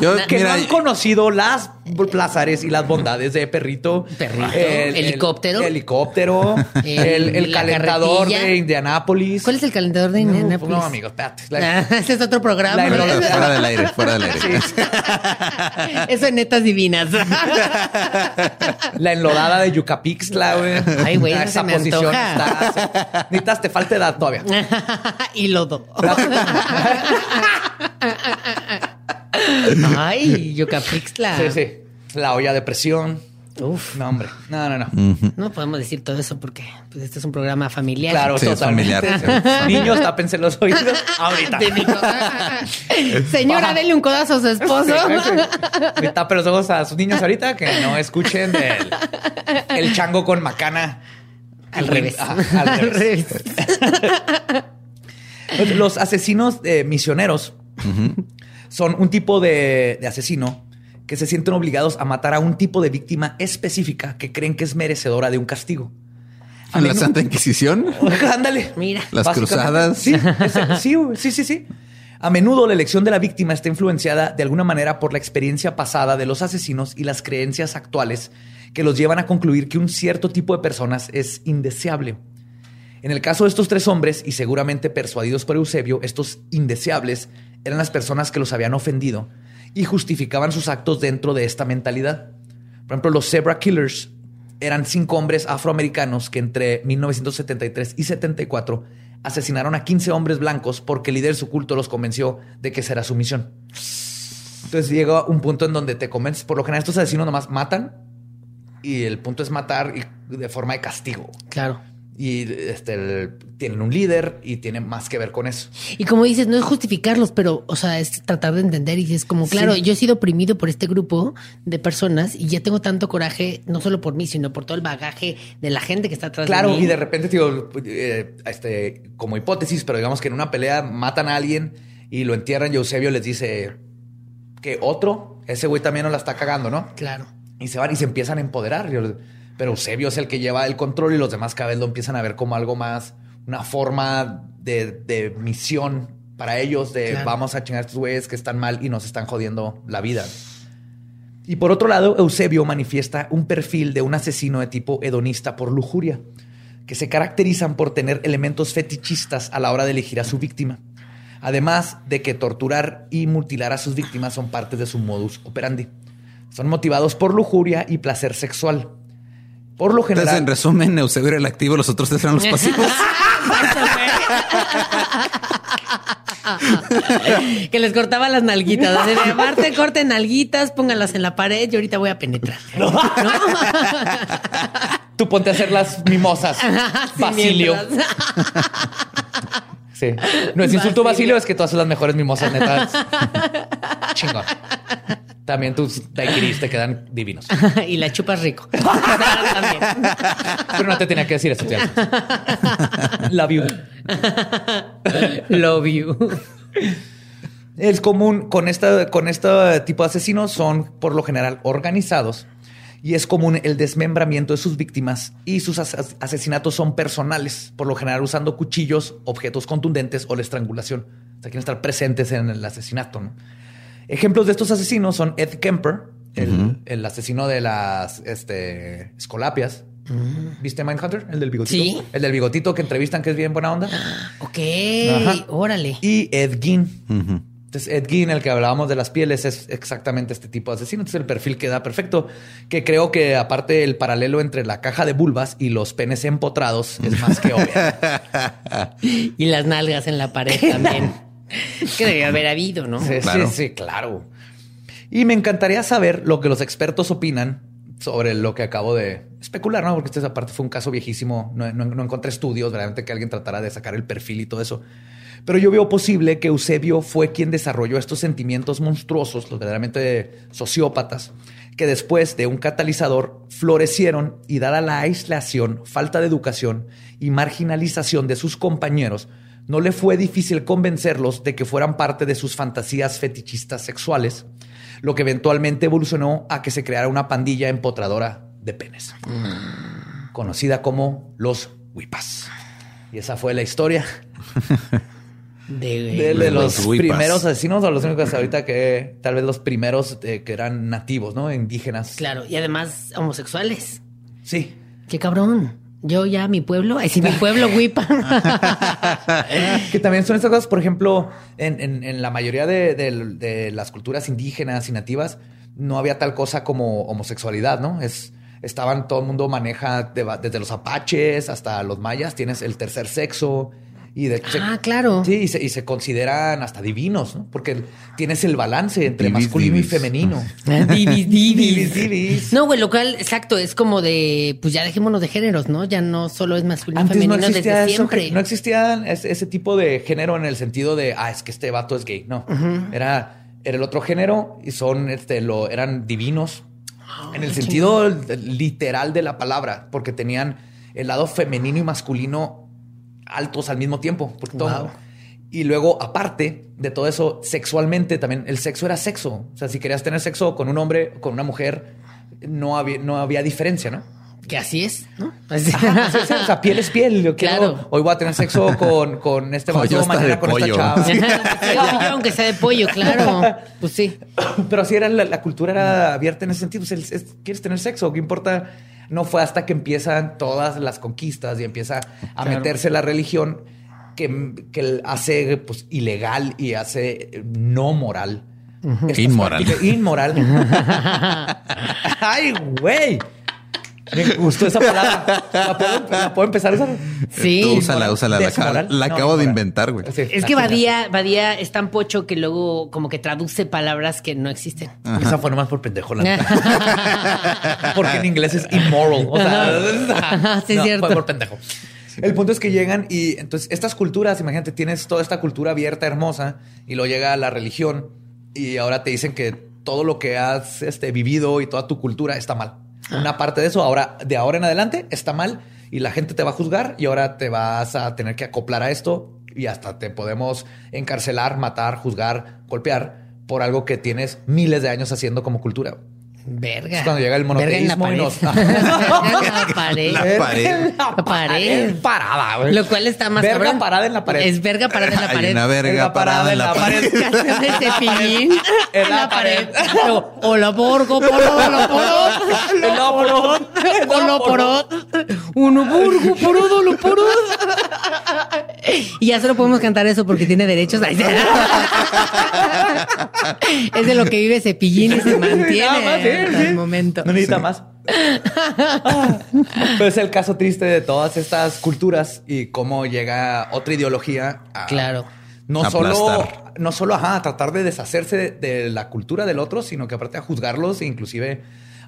Yo, que mira, no han conocido las plazares y las bondades de Perrito. Perrito, helicóptero. helicóptero. El- el, el calentador carretilla. de Indianápolis. ¿Cuál es el calentador de No, Indianapolis? No, amigo, espérate. La- Ah, Ese es otro programa. La Fuera del aire, fuera del aire. Eso en netas divinas. La enlodada de Yucapixtla, güey. Ay, güey, Ah, esa se me antoja. está- Necesitas, te falta edad todavía. y lodo. Ay, Yucapixtla. Sí, sí. La olla de presión. Uf, No, hombre. No, no, no. no podemos decir todo eso porque pues, este es un programa familiar. Claro, Sí, es familiar. Niños, tápense los oídos ahorita. De. Señora, Baja. dele un codazo a su esposo. Sí, sí. Tape los ojos a sus niños ahorita que no escuchen del el chango con macana. Al revés. Al Al revés. revés. Los asesinos eh, misioneros son un tipo de, de asesino que se sienten obligados a matar a un tipo de víctima específica que creen que es merecedora de un castigo. A la Santa Inquisición. Ándale. Mira. Las cruzadas. Sí, sí, sí, sí, sí. A menudo la elección de la víctima está influenciada de alguna manera por la experiencia pasada de los asesinos y las creencias actuales que los llevan a concluir que un cierto tipo de personas es indeseable. En el caso de estos tres hombres, y seguramente persuadidos por Eusebio, estos indeseables eran las personas que los habían ofendido y justificaban sus actos dentro de esta mentalidad. Por ejemplo, los Zebra Killers eran cinco hombres afroamericanos que entre 1973 y 74 asesinaron a 15 hombres blancos porque el líder de su culto los convenció de que esa era su misión. Entonces llega un punto en donde te convences. Por lo general, estos asesinos nomás matan y el punto es matar y de forma de castigo. Claro. Y este, el- tienen un líder y tienen más que ver con eso. Y como dices, no es justificarlos, pero, o sea, es tratar de entender y es como, claro, Sí. yo he sido oprimido por este grupo de personas y ya tengo tanto coraje, no solo por mí, sino por todo el bagaje de la gente que está atrás Claro, de mí. y de repente, digo, eh, este, como hipótesis, pero digamos que en una pelea matan a alguien y lo entierran y Eusebio les dice que otro, ese güey también no la está cagando, ¿no? Claro. Y se van y se empiezan a empoderar. Yo- Pero Eusebio es el que lleva el control y los demás cada vez lo empiezan a ver como algo más, una forma de, de misión para ellos, de Claro. vamos a chingar a estos güeyes que están mal y nos están jodiendo la vida. Y por otro lado, Eusebio manifiesta un perfil de un asesino de tipo hedonista por lujuria, que se caracterizan por tener elementos fetichistas a la hora de elegir a su víctima. Además de que torturar y mutilar a sus víctimas son parte de su modus operandi. Son motivados por lujuria y placer sexual. Por lo Entonces, general, en resumen, Eusebio era el activo, los otros tres eran los pasivos. que les cortaba las nalguitas. Así de, Marte, corte nalguitas, pónganlas en la pared y ahorita voy a penetrar. ¿No? tú ponte a hacer las mimosas. Basilio. Sí. No es insulto, Basilio. Basilio, es que tú haces las mejores mimosas, neta. Chingón. También tus daiquiris te quedan divinos. y la chupas rico. Pero no te tenía que decir eso. Love you. Love you. Es común con esta, con este tipo de asesinos son por lo general organizados y es común el desmembramiento de sus víctimas y sus as- asesinatos son personales, por lo general usando cuchillos, objetos contundentes o la estrangulación. O sea, quieren estar presentes en el asesinato. ¿no? Ejemplos de estos asesinos son Ed Kemper, el, el asesino de las este, escolapias. ¿Viste Mindhunter? El del bigotito. Sí. El del bigotito que entrevistan, que es bien buena onda. Ok, Ajá. órale. Y Ed Gein. Entonces, Ed Gein, el que hablábamos de las pieles, es exactamente este tipo de asesino. Entonces, el perfil queda perfecto. Que creo que, aparte, el paralelo entre la caja de vulvas y los penes empotrados es más que obvio. Y las nalgas en la pared también. que debe haber habido, ¿no? Sí, Claro. sí, sí, claro. Y me encantaría saber lo que los expertos opinan sobre lo que acabo de especular, ¿no? Porque este aparte fue un caso viejísimo, no, no- no encontré estudios, realmente que alguien tratara de sacar el perfil y todo eso. Pero yo veo posible que Eusebio fue quien desarrolló estos sentimientos monstruosos, los verdaderamente sociópatas, que después de un catalizador florecieron y dada la aislación, falta de educación y marginalización de sus compañeros, no le fue difícil convencerlos de que fueran parte de sus fantasías fetichistas sexuales, lo que eventualmente evolucionó a que se creara una pandilla empotradora de penes, conocida como los Wipas. Y esa fue la historia De, de, de los, primeros asesinos o los únicos ahorita que tal vez los primeros eh, que eran nativos, ¿no? Indígenas. Claro, y además homosexuales. Sí. Qué cabrón. Yo ya mi pueblo, sí, mi pueblo, Wipa. que también son estas cosas, por ejemplo, en, en- en la mayoría de, de- de las culturas indígenas y nativas, no había tal cosa como homosexualidad, ¿no? Es, estaban, todo el mundo maneja de- desde los apaches hasta los mayas, tienes el tercer sexo. Y de hecho, se- Ah, claro. Sí, y se, y se consideran hasta divinos, ¿no? Porque tienes el balance entre Divis, masculino divis. y femenino. Divis, Divis, divis. No, güey, lo cual, exacto, es como de, pues ya dejémonos de géneros, ¿no? Ya no solo es masculino y no femenino desde eso, siempre. no existía ese, ese tipo de género en el sentido de, ah, es que este vato es gay. No, era, era el otro género y son, este, lo, eran divinos Ah, en el sentido literal de la palabra, porque tenían el lado femenino y masculino altos al mismo tiempo. porque todo- y luego, aparte de todo eso, sexualmente también, el sexo era sexo. O sea, si querías tener sexo con un hombre o con una mujer, no había, no había diferencia, ¿no? Que así es, ¿no? Así- Ajá, sí, o sea, piel es piel. Yo quiero- Claro. hoy voy a tener sexo con, con este hasta mañana de con pollo. esta chava. Sí, yo, aunque sea de pollo, claro. Pues sí. Pero así era la, la cultura era abierta en ese sentido. Pues, el- es- ¿Quieres tener sexo? ¿Qué importa? No fue hasta que empiezan todas las conquistas y empieza a Claro. meterse la religión que, que hace pues, ilegal y hace eh, no moral. Inmoral. Inmoral. Ay, güey. Me gustó esa palabra. ¿La puedo, la puedo empezar a usar? Sí. Tú úsala, úsala. La, acabo- la No, acabo de inventar, güey. Sí, Es que Badía, Badía es tan pocho que luego como que traduce palabras que no existen. Esa fue nomás por pendejo. la. Porque en inglés es immoral. O sea, es no, cierto. Fue por pendejo. El punto es que llegan y entonces estas culturas, imagínate, tienes toda esta cultura abierta, hermosa, y luego llega la religión y ahora te dicen que todo lo que has este, vivido y toda tu cultura está mal. Una parte de eso, ahora, de ahora en adelante, está mal y la gente te va a juzgar y ahora te vas a tener que acoplar a esto y hasta te podemos encarcelar, matar, juzgar, golpear por algo que tienes miles de años haciendo como cultura. Verga. Es cuando llega el Verga en la monoteísmo y pared. nos- Verga en la pared. La pared. La pared. Parada, güey. Lo cual está más Verga cabrón. parada en la pared. Es verga parada en la Hay pared. una verga parada en la pared. Canción de Cepillín En la pared. Hola, porco, poro, hola, porot. Hola, porot. Hola, porot. Uno, burgo, porot, hola, porot. Y ya solo podemos cantar eso porque tiene derechos. Es de lo que vive Cepillín y se mantiene Nada más, sí, hasta el momento. No necesita más. Ah, Pero es el caso triste de todas estas culturas y cómo llega otra ideología a Claro. no solo, no solo ajá, a tratar de deshacerse de, de la cultura del otro, sino que aparte a juzgarlos e inclusive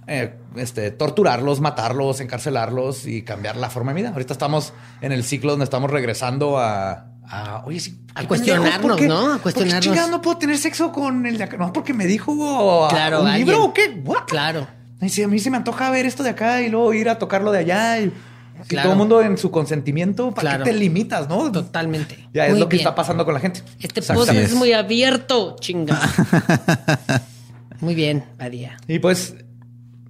eh, este, torturarlos, matarlos, encarcelarlos y cambiar la forma de vida. Ahorita estamos en el ciclo donde estamos regresando a, a, oye, sí, A cuestionarnos, pendejos, ¿por qué- ¿no? A cuestionarnos. no puedo tener sexo con el de acá? No, porque me dijo Claro, un alguien. libro o qué? What? Claro. Ay, sí, a mí se me antoja ver esto de acá y luego ir a tocarlo de allá. Y, si Claro. todo el mundo en su consentimiento, ¿para Claro. qué te limitas, no? Totalmente. Ya es Muy lo que bien. está pasando con la gente. Este podcast es es. muy abierto, chinga. muy bien, Badía. Y pues,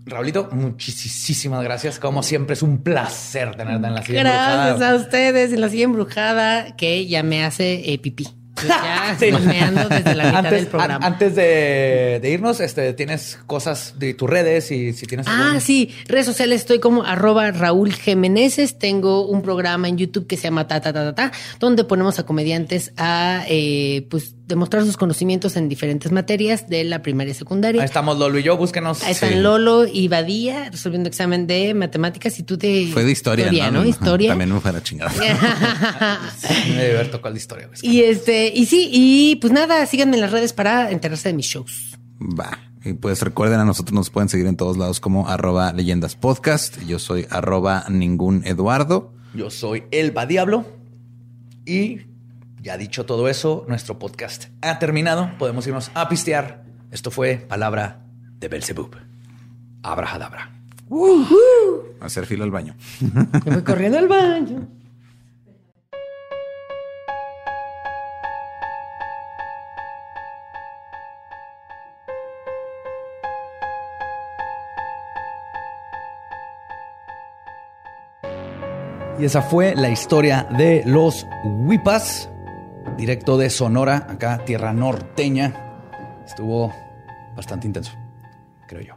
Raulito, muchísimas gracias. Como siempre, es un placer tenerte en la silla Gracias embrujada. a ustedes en la silla embrujada que ya me hace eh, pipí. Ya Sí. desde la mitad antes, del programa. an- antes de, de irnos, este, tienes cosas de tus redes y si tienes Ah, algún- sí, redes sociales estoy como arroba Raúl Jiménez. Tengo un programa en YouTube que se llama Ta Ta Ta Ta, Ta, donde ponemos a comediantes a eh, pues demostrar sus conocimientos en diferentes materias de la primaria y secundaria. Ahí estamos Lolo y yo, búsquenos. Ahí están Sí. Lolo y Badía resolviendo examen de matemáticas y tú de Fue de historia, ¿no? Historia. También me fue la chingada. Me debe haber tocado la historia. y este, y sí, y pues nada, síganme en las redes para enterarse de mis shows. Va. Y pues recuerden, a nosotros nos pueden seguir en todos lados como arroba leyendas podcast. Yo soy arroba ningún Eduardo. Yo soy Elba Diablo. Y ya dicho todo eso, nuestro podcast ha terminado. Podemos irnos a pistear. Esto fue Palabra de Belzebub. Abrahadabra. Hacer fila al baño. Me voy corriendo al baño. Y esa fue la historia de los Huipas, directo de Sonora, acá, tierra norteña. Estuvo bastante intenso, creo yo.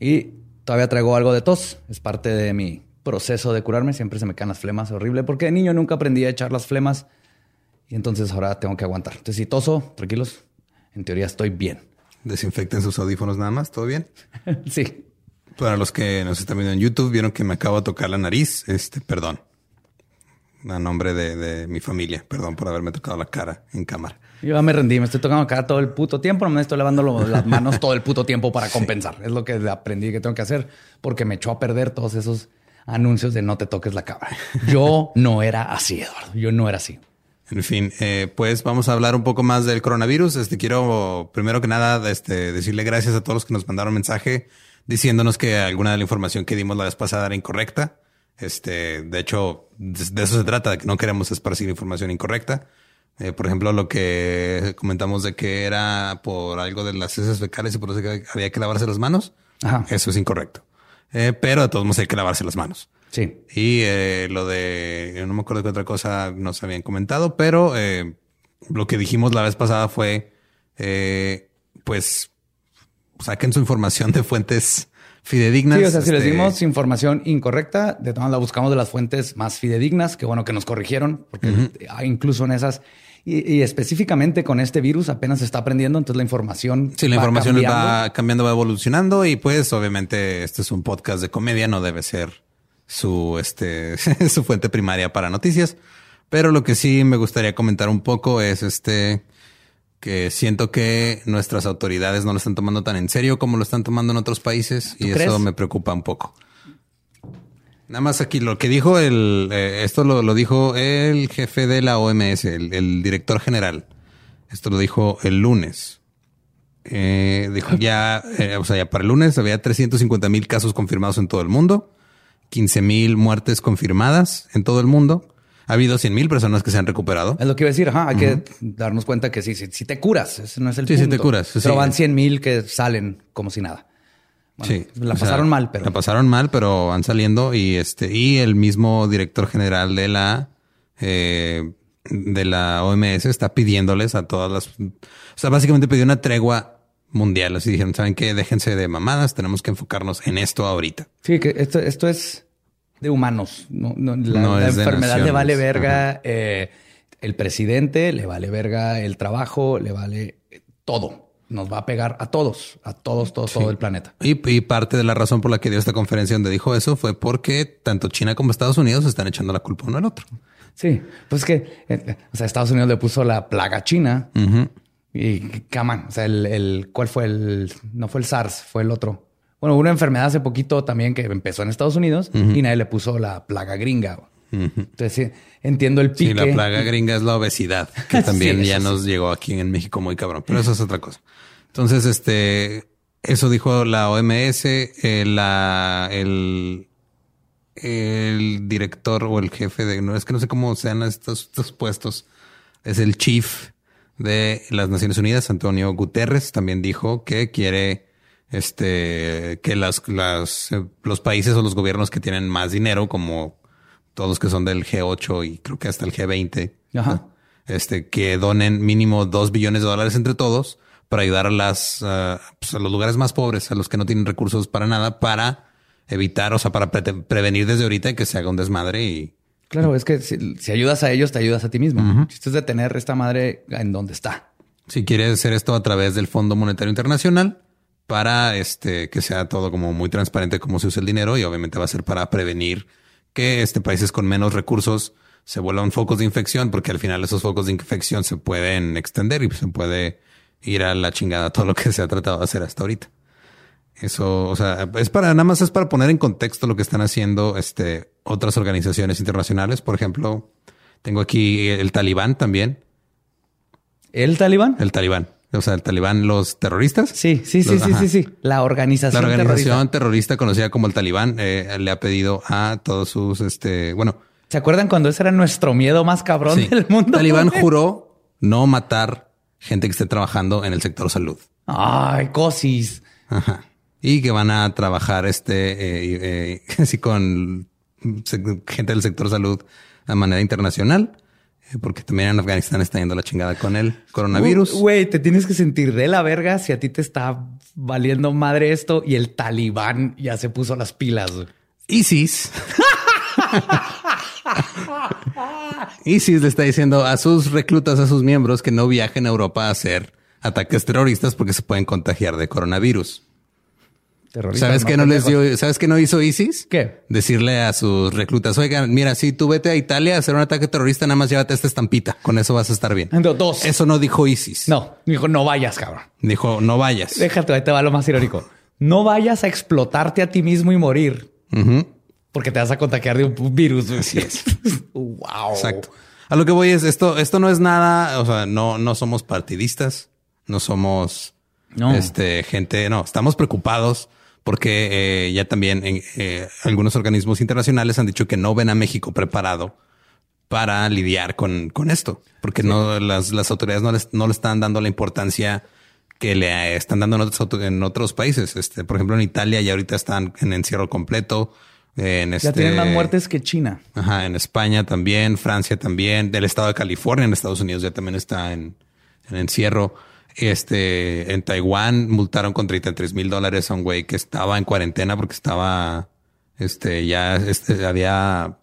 Y todavía traigo algo de tos, es parte de mi proceso de curarme. Siempre se me caen las flemas, horrible, porque de niño nunca aprendí a echar las flemas y entonces ahora tengo que aguantar. Entonces, si toso, tranquilos, en teoría estoy bien. Desinfecten sus audífonos nada más, ¿todo bien? sí. Para los que nos están viendo en YouTube, vieron que me acabo de tocar la nariz. Este, perdón. A nombre de, de mi familia. Perdón por haberme tocado la cara en cámara. Yo ya me rendí, me estoy tocando la cara todo el puto tiempo, no me estoy lavando las manos todo el puto tiempo para compensar. Es lo que aprendí que tengo que hacer porque me echó a perder todos esos anuncios de no te toques la cámara. Yo no era así, Eduardo. Yo no era así. En fin, eh, pues vamos a hablar un poco más del coronavirus. Este quiero primero que nada este, decirle gracias a todos los que nos mandaron mensaje diciéndonos que alguna de la información que dimos la vez pasada era incorrecta. Este, de hecho, de, de eso se trata, de que no queremos esparcir información incorrecta. Eh, por ejemplo, lo que comentamos de que era por algo de las heces fecales y por eso que había que lavarse las manos. Ajá. Eso es incorrecto. Eh, pero de todos modos hay que lavarse las manos. Sí. Y eh, lo de, no me acuerdo qué otra cosa nos habían comentado, pero lo que dijimos la vez pasada fue, pues, saquen su información de fuentes fidedignas. Sí, o sea, si les este, dimos información incorrecta, de todas la buscamos de las fuentes más fidedignas. Qué bueno que nos corrigieron, porque hay incluso en esas. Y, y específicamente con este virus apenas se está aprendiendo, entonces la información. Sí, la va información cambiando. va cambiando, va evolucionando y pues obviamente este es un podcast de comedia, no debe ser su, este, su fuente primaria para noticias. Pero lo que sí me gustaría comentar un poco es este, que siento que nuestras autoridades no lo están tomando tan en serio como lo están tomando en otros países y crees? eso me preocupa un poco. Nada más aquí lo que dijo el, eh, esto lo, lo dijo el jefe de la OMS, el, el director general. Esto lo dijo el lunes. Eh, dijo ya, eh, o sea, ya para el lunes había 350 mil casos confirmados en todo el mundo, 15 mil muertes confirmadas en todo el mundo. Ha habido 100 mil personas que se han recuperado. Es lo que iba a decir, ajá, hay que darnos cuenta que sí, sí, sí te curas, ese no es el Sí, sí punto. te curas, Pero sí. van 100 mil que salen como si nada. Bueno, sí, La sea, pasaron mal, pero la pasaron mal, pero van saliendo y este y el mismo director general de la eh, de la OMS está pidiéndoles a todas las, o sea, básicamente pidió una tregua mundial. Así dijeron, saben qué, déjense de mamadas, tenemos que enfocarnos en esto ahorita. Sí, que esto, esto es de humanos. No, no, la, No la de enfermedad le vale verga. eh, el presidente le vale verga el trabajo, le vale todo. Nos va a pegar a todos, a todos, todos, todo el planeta. Y, y parte de la razón por la que dio esta conferencia donde dijo eso fue porque tanto China como Estados Unidos están echando la culpa uno al otro. Sí, pues que, eh, o sea, Estados Unidos le puso la plaga china y caman. O sea, el, el, ¿cuál fue el? No fue el SARS, fue el otro. Bueno, una enfermedad hace poquito también que empezó en Estados Unidos y nadie le puso la plaga gringa. Entonces, sí, entiendo el pique. Sí, la plaga gringa es la obesidad, que también Sí, ya nos llegó aquí en México muy cabrón, pero eso es otra cosa. Entonces, este, eso dijo la OMS, eh, la, el, el director o el jefe de, no es que no sé cómo sean estos, estos puestos, es el chief de las Naciones Unidas, Antonio Guterres, también dijo que quiere este que las, las eh, los países o los gobiernos que tienen más dinero, como todos los que son del G8 y creo que hasta el G20, Ajá. este, que donen mínimo dos billones de dólares entre todos para ayudar a las pues, a los lugares más pobres, a los que no tienen recursos para nada, para evitar, o sea, para pre- prevenir desde ahorita que se haga un desmadre y Claro, es que si, si ayudas a ellos, te ayudas a ti mismo. El chiste es de tener esta madre en donde está. si quiere hacer esto a través del Fondo Monetario Internacional para este que sea todo como muy transparente cómo se usa el dinero y obviamente va a ser para prevenir que este países con menos recursos se vuelvan focos de infección porque al final esos focos de infección se pueden extender y se puede ir a la chingada todo lo que se ha tratado de hacer hasta ahorita. Eso, o sea, es para nada más es para poner en contexto lo que están haciendo este otras organizaciones internacionales. Por ejemplo, tengo aquí el Talibán también. ¿El talibán? El Talibán. O sea, el Talibán, los terroristas. Sí, sí, sí, Los- sí, ajá. sí, sí. La La organización, organización terrorista. terrorista. conocida como el Talibán eh, le ha pedido a todos sus, este, bueno, ¿Se acuerdan cuando ese era nuestro miedo más cabrón sí, del mundo? Talibán juró no matar gente que esté trabajando en el sector salud. Ay, cosis. Ajá. Y que van a trabajar este eh, eh, así con gente del sector salud de manera internacional, porque también en Afganistán está yendo la chingada con el coronavirus. Güey, te tienes que sentir de la verga si a ti te está valiendo madre esto y el talibán ya se puso las pilas. ISIS. ISIS le está diciendo a sus reclutas, a sus miembros, que no viajen a Europa a hacer ataques terroristas porque se pueden contagiar de coronavirus. Terroristas, ¿Sabes qué no les dio? ¿Sabes qué no hizo ISIS? ¿Qué? Decirle a sus reclutas, oigan, mira, si tú vete a Italia a hacer un ataque terrorista, nada más llévate esta estampita. Con eso vas a estar bien. Do- Dos. Eso no dijo ISIS. No, dijo, no vayas, cabrón. Dijo, no vayas. Déjate, ahí te va lo más irónico. No vayas a explotarte a ti mismo y morir porque te vas a contagiar de un virus. Así es. wow. Exacto. A lo que voy es esto, esto no es nada, o sea, no, no somos partidistas, no somos No. este gente, no, estamos preocupados porque eh, ya también en, eh, algunos organismos internacionales han dicho que no ven a México preparado para lidiar con, con esto, porque no las, las autoridades no, les, no le están dando la importancia que le eh, están dando en otros, en otros países. Este, por ejemplo, en Italia ya ahorita están en encierro completo. En Ya este, tienen más muertes que China. Ajá, en España también, Francia también, del estado de California, en Estados Unidos ya también está en, en encierro. Este, en Taiwán multaron con 33 mil dólares a un güey que estaba en cuarentena porque estaba, este, ya este, había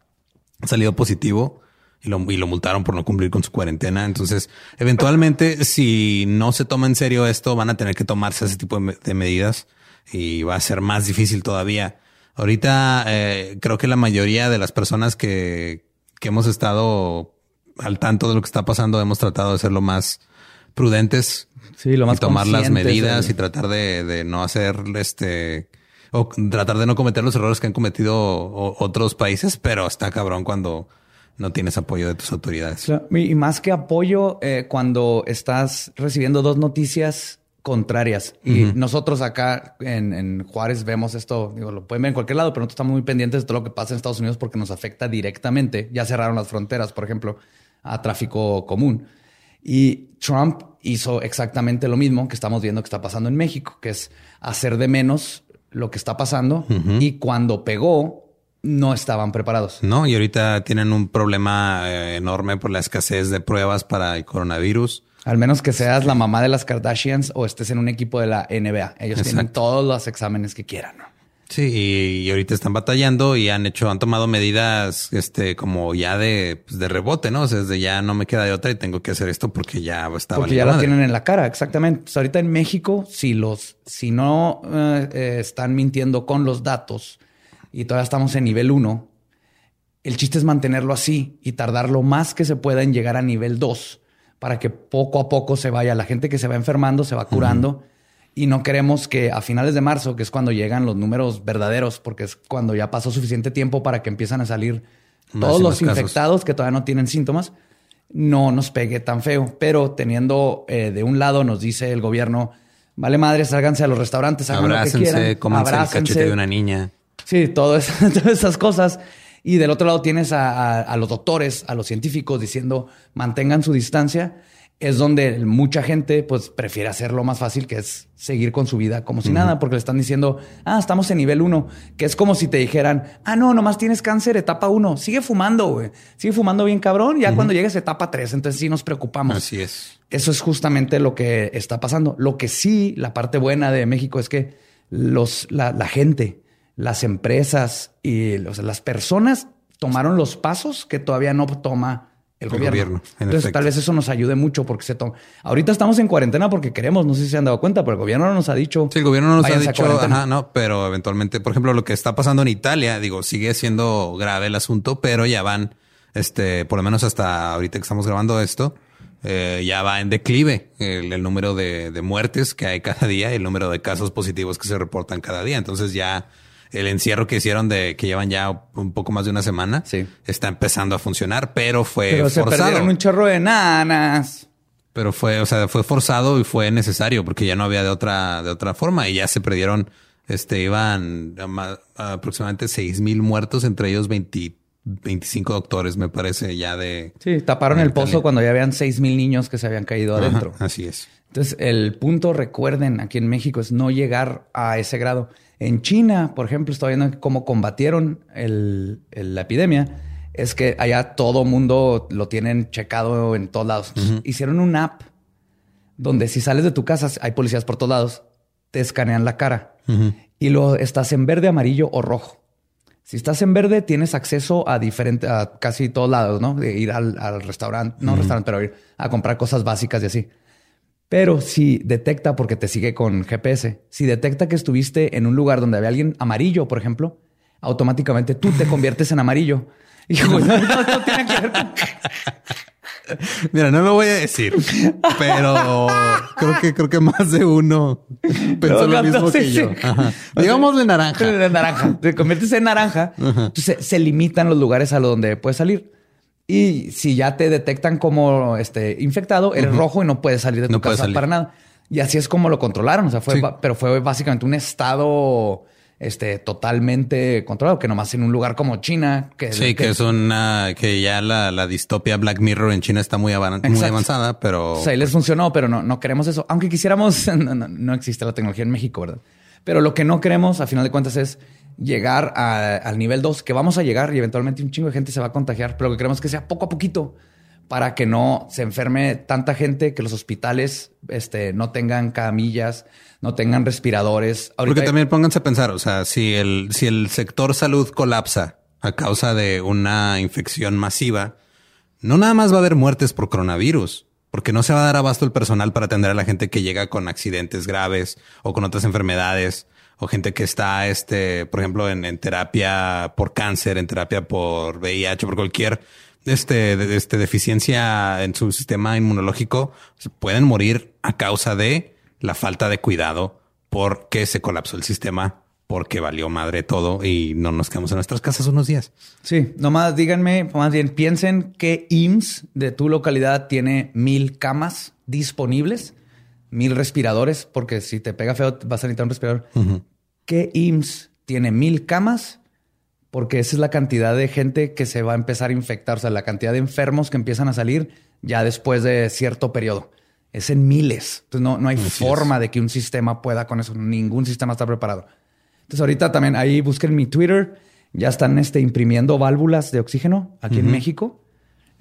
salido positivo y lo, y lo multaron por no cumplir con su cuarentena. Entonces, eventualmente, si no se toma en serio esto, van a tener que tomarse ese tipo de, me- de medidas y va a ser más difícil todavía. Ahorita, eh, creo que la mayoría de las personas que, que hemos estado al tanto de lo que está pasando, hemos tratado de ser lo más prudentes Sí, lo más y tomar las medidas y tratar de, de no hacer este o tratar de no cometer los errores que han cometido otros países, pero está cabrón cuando no tienes apoyo de tus autoridades. Claro, Y y más que apoyo, eh, cuando estás recibiendo dos noticias contrarias. Y nosotros acá en, en Juárez vemos esto, digo, lo pueden ver en cualquier lado, pero nosotros estamos muy pendientes de todo lo que pasa en Estados Unidos porque nos afecta directamente. Ya cerraron las fronteras, por ejemplo, a tráfico común. Y Trump hizo exactamente lo mismo que estamos viendo que está pasando en México, que es hacer de menos lo que está pasando. Y cuando pegó, no estaban preparados. No, y ahorita tienen un problema eh, enorme por la escasez de pruebas para el coronavirus. Al menos que seas la mamá de las Kardashians o estés en un equipo de la NBA. Ellos tienen todos los exámenes que quieran. ¿no? Sí, y, y ahorita están batallando y han hecho, han tomado medidas, este, como ya de, pues, de rebote, ¿no? O sea, desde ya no me queda de otra y tengo que hacer esto porque ya está Porque ya madre. tienen en la cara, exactamente. Pues ahorita en México, si los, si no eh, eh, están mintiendo con los datos y todavía estamos en nivel 1, el chiste es mantenerlo así y tardar lo más que se pueda en llegar a nivel 2 para que poco a poco se vaya. La gente que se va enfermando se va curando y no queremos que a finales de marzo, que es cuando llegan los números verdaderos, porque es cuando ya pasó suficiente tiempo para que empiezan a salir Más todos los casos. infectados que todavía no tienen síntomas, no nos pegue tan feo. Pero teniendo eh, de un lado nos dice el gobierno, vale madre, sálganse a los restaurantes, hagan lo que Abrácense, quieran, cómanse el abrácense". cachete de una niña. Sí, todo eso- todas esas cosas. Y del otro lado tienes a, a- a los doctores, a los científicos diciendo mantengan su distancia. Es donde mucha gente pues prefiere hacerlo más fácil, que es seguir con su vida como si nada, porque le están diciendo, ah, estamos en nivel uno, que es como si te dijeran, ah, no, nomás tienes cáncer, etapa uno, sigue fumando, güey, sigue fumando bien cabrón, ya cuando llegues a etapa tres, entonces sí nos preocupamos. Así es. Eso es justamente lo que está pasando. Lo que sí, la parte buena de México es que los, la, la gente, las empresas y las personas tomaron los pasos que todavía no toma el, El gobierno. gobierno, en Entonces, efecto. tal vez eso nos ayude mucho porque se toma. Ahorita estamos en cuarentena porque queremos, no sé si se han dado cuenta, pero el gobierno no nos ha dicho. Sí, el gobierno no nos ha "Váyanse a dicho, cuarentena". ajá, no, pero eventualmente, por ejemplo, lo que está pasando en Italia, digo, sigue siendo grave el asunto, pero ya van, este, por lo menos hasta ahorita que estamos grabando esto, eh, ya va en declive el, el número de, de muertes que hay cada día y el número de casos positivos que se reportan cada día. Entonces ya el encierro que hicieron de que llevan ya un poco más de una semana Sí. está empezando a funcionar, pero fue Pero se forzado. perdieron un chorro de nanas. Pero fue, o sea, fue forzado y fue necesario porque ya no había de otra, de otra forma y ya se perdieron, este, iban a ma- a aproximadamente seis mil muertos, entre ellos 20 25 doctores, me parece, ya de. Sí, taparon de el pozo Italia. cuando ya habían seis mil niños que se habían caído Ajá, adentro. así es. Entonces, el punto, recuerden, aquí en México es no llegar a ese grado. En China, por ejemplo, estoy viendo cómo combatieron el- el- la epidemia. Es que allá todo mundo lo tienen checado en todos lados. Hicieron un app donde si sales de tu casa, hay policías por todos lados, te escanean la cara y lo estás en verde, amarillo o rojo. Si estás en verde, tienes acceso a diferentes, a casi todos lados, ¿no? De ir al, al restaurante, no restaurante, pero ir a comprar cosas básicas y así. Pero si detecta, porque te sigue con GPS, si detecta que estuviste en un lugar donde había alguien amarillo, por ejemplo, automáticamente tú te conviertes en amarillo. Y no, no, no tiene que ver con- Mira, no lo voy a decir, pero creo que creo que más de uno pensó Lo lo mismo que yo. sí. Ajá. Digámosle naranja. De naranja. Te conviertes en naranja. Entonces se, se limitan los lugares a lo donde puedes salir. Y si ya te detectan como este, infectado, eres rojo y no puedes salir de tu No casa para nada. Y así es como lo controlaron. O sea, fue, Sí. pero fue básicamente un estado este, totalmente controlado, que nomás en un lugar como China, que, Sí, que es una que ya la, la distopia Black Mirror en China está muy, avan- muy Exacto. avanzada, pero O sea, ahí les funcionó, pero no, no queremos eso. Aunque quisiéramos, no, no- no existe la tecnología en México, ¿verdad? Pero lo que no queremos, a final de cuentas, es llegar a- al nivel 2, que vamos a llegar y eventualmente un chingo de gente se va a contagiar, pero lo que queremos es que sea poco a poquito para que no se enferme tanta gente, que los hospitales este, no tengan camillas, no tengan respiradores. Porque también pónganse a pensar, o sea, si el, si el sector salud colapsa a causa de una infección masiva, no nada más va a haber muertes por coronavirus, porque no se va a dar abasto el personal para atender a la gente que llega con accidentes graves o con otras enfermedades o gente que está, este, por ejemplo, en, en terapia por cáncer, en terapia por VIH, por cualquier este, de- este deficiencia en su sistema inmunológico, pueden morir a causa de la falta de cuidado porque se colapsó el sistema, porque valió madre todo y no nos quedamos en nuestras casas unos días. Sí, nomás díganme, más bien piensen que IMSS de tu localidad tiene mil camas disponibles, mil respiradores, porque si te pega feo vas a necesitar un respirador. ¿Qué IMSS tiene mil camas? Porque esa es la cantidad de gente que se va a empezar a infectar, o sea, la cantidad de enfermos que empiezan a salir ya después de cierto periodo. Es en miles. Entonces no, no hay forma de que un sistema pueda con eso. Ningún sistema está preparado. Entonces ahorita también ahí busquen mi Twitter. Ya están este, imprimiendo válvulas de oxígeno aquí en México,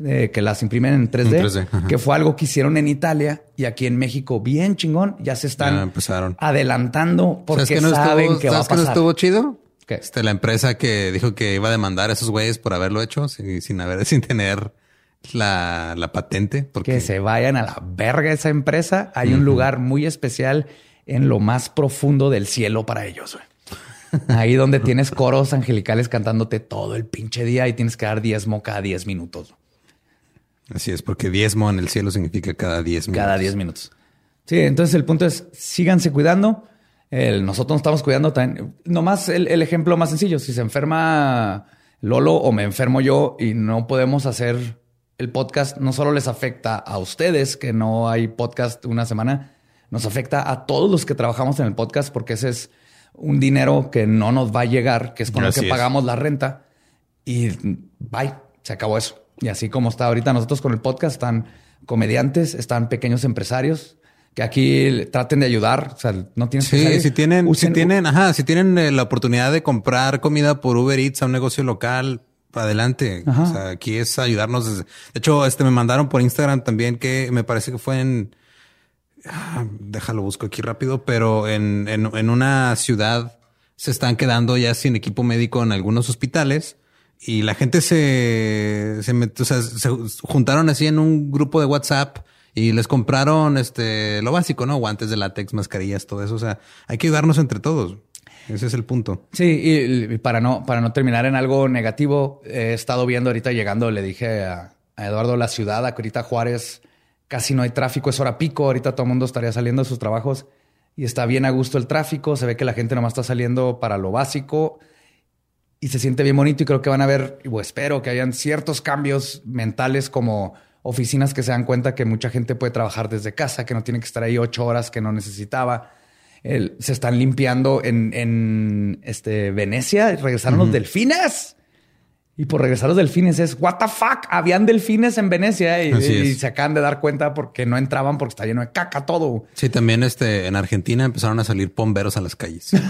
eh, que las imprimen en 3D, En 3D, ajá. que fue algo que hicieron en Italia y aquí en México bien chingón. Ya se están Ya empezaron. adelantando porque ¿Sabes qué no saben estuvo, que va a ¿sabes qué no pasar. estuvo chido? ¿Qué? Este, la empresa que dijo que iba a demandar a esos güeyes por haberlo hecho sin, sin haber, sin tener la, la patente. Porque que se vayan a la verga esa empresa. Hay un lugar muy especial en lo más profundo del cielo para ellos. güey. Ahí donde tienes coros angelicales cantándote todo el pinche día y tienes que dar diezmo cada 10 minutos. Así es, porque diezmo en el cielo significa cada diez minutos. Cada 10 minutos. Sí, entonces el punto es síganse cuidando. El- nosotros nos estamos cuidando también. Nomás el, el ejemplo más sencillo. Si se enferma Lolo o me enfermo yo y no podemos hacer el podcast, no solo les afecta a ustedes que no hay podcast una semana, nos afecta a todos los que trabajamos en el podcast porque ese es un dinero que no nos va a llegar, que es con Así lo que es. pagamos la renta y bye, se acabó eso. Y así como está ahorita nosotros con el podcast, están comediantes, están pequeños empresarios que aquí traten de ayudar. O sea, no tienes que salir. si tienen, si tienen, ajá, si tienen eh, la oportunidad de comprar comida por Uber Eats a un negocio local, adelante. Ajá. O sea, aquí es ayudarnos. desde- De hecho, este me mandaron por Instagram también que me parece que fue en, ah, déjalo busco aquí rápido, pero en, en, en una ciudad se están quedando ya sin equipo médico en algunos hospitales. Y la gente se, se, o sea, se juntaron así en un grupo de WhatsApp y les compraron este lo básico, ¿no? Guantes de látex, mascarillas, todo eso. O sea, hay que ayudarnos entre todos. Ese es el punto. Sí, y, y para no, para no terminar en algo negativo, he estado viendo ahorita llegando, le dije a, a Eduardo la ciudad, a Corita Juárez, casi no hay tráfico, es hora pico, ahorita todo el mundo estaría saliendo de sus trabajos y está bien a gusto el tráfico, se ve que la gente nomás está saliendo para lo básico y se siente bien bonito y creo que van a ver, o espero que hayan ciertos cambios mentales como oficinas que se dan cuenta que mucha gente puede trabajar desde casa, que no tiene que estar ahí ocho horas que no necesitaba. se están limpiando en, en este, Venecia, regresaron los delfines. Y por regresar los delfines es, what the fuck, habían delfines en Venecia y, y se acaban de dar cuenta porque no entraban porque está lleno de caca todo. Sí, también este, en Argentina empezaron a salir pomberos a las calles.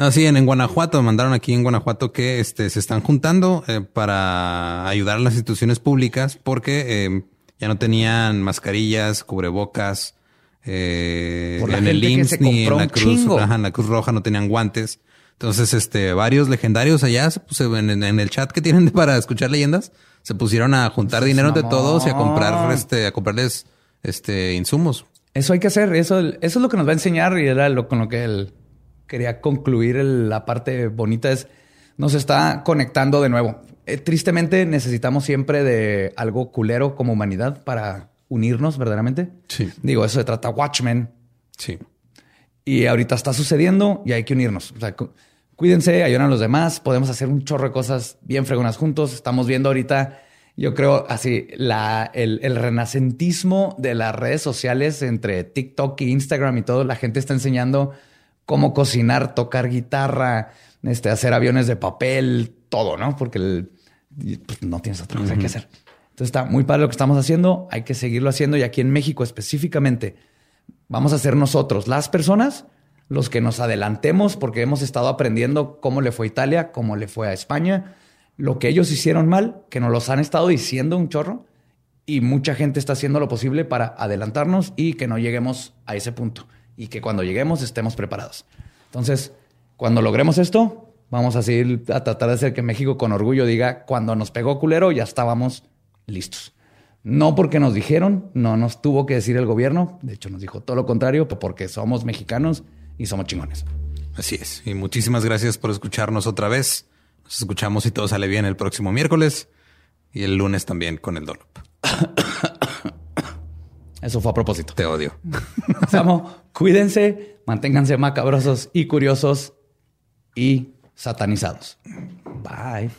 No, sí, en, Guanajuato, mandaron aquí en Guanajuato que este, se están juntando eh, para ayudar a las instituciones públicas porque eh, ya no tenían mascarillas, cubrebocas, eh, en el IMSS ni en la, Cruz, en la Cruz Roja no tenían guantes. Entonces, este, varios legendarios allá pues, en, el chat que tienen para escuchar leyendas, se pusieron a juntar dinero de todos y a comprar, este, a comprarles, este, insumos. Eso hay que hacer. Eso, eso es lo que nos va a enseñar y era lo con lo que el, quería concluir la parte bonita es, nos está conectando de nuevo. Eh, tristemente necesitamos siempre de algo culero como humanidad para unirnos verdaderamente. Sí. Digo, eso se trata Watchmen. Sí. Y ahorita está sucediendo y hay que unirnos. O sea, cuídense, ayuden a los demás. Podemos hacer un chorro de cosas bien fregonas juntos. Estamos viendo ahorita, yo creo, así, la, el, el renacentismo de las redes sociales entre TikTok e Instagram y todo. La gente está enseñando cómo cocinar, tocar guitarra, este, hacer aviones de papel, todo, ¿no? Porque pues, no tienes otra cosa que hacer. Entonces está muy padre lo que estamos haciendo, hay que seguirlo haciendo y aquí en México específicamente vamos a ser nosotros, las personas, los que nos adelantemos porque hemos estado aprendiendo cómo le fue a Italia, cómo le fue a España, lo que ellos hicieron mal, que nos los han estado diciendo un chorro y mucha gente está haciendo lo posible para adelantarnos y que no lleguemos a ese punto y que cuando lleguemos estemos preparados. Entonces, cuando logremos esto, vamos a seguir a tratar de hacer que México con orgullo diga, cuando nos pegó culero, ya estábamos listos. No porque nos dijeron, no nos tuvo que decir el gobierno, de hecho nos dijo todo lo contrario, porque somos mexicanos y somos chingones. Así es. Y muchísimas gracias por escucharnos otra vez. Nos escuchamos y todo sale bien el próximo miércoles y el lunes también con el Dolop. Eso fue a propósito. Te odio. Samo, cuídense, manténganse macabrosos y curiosos y satanizados. Bye.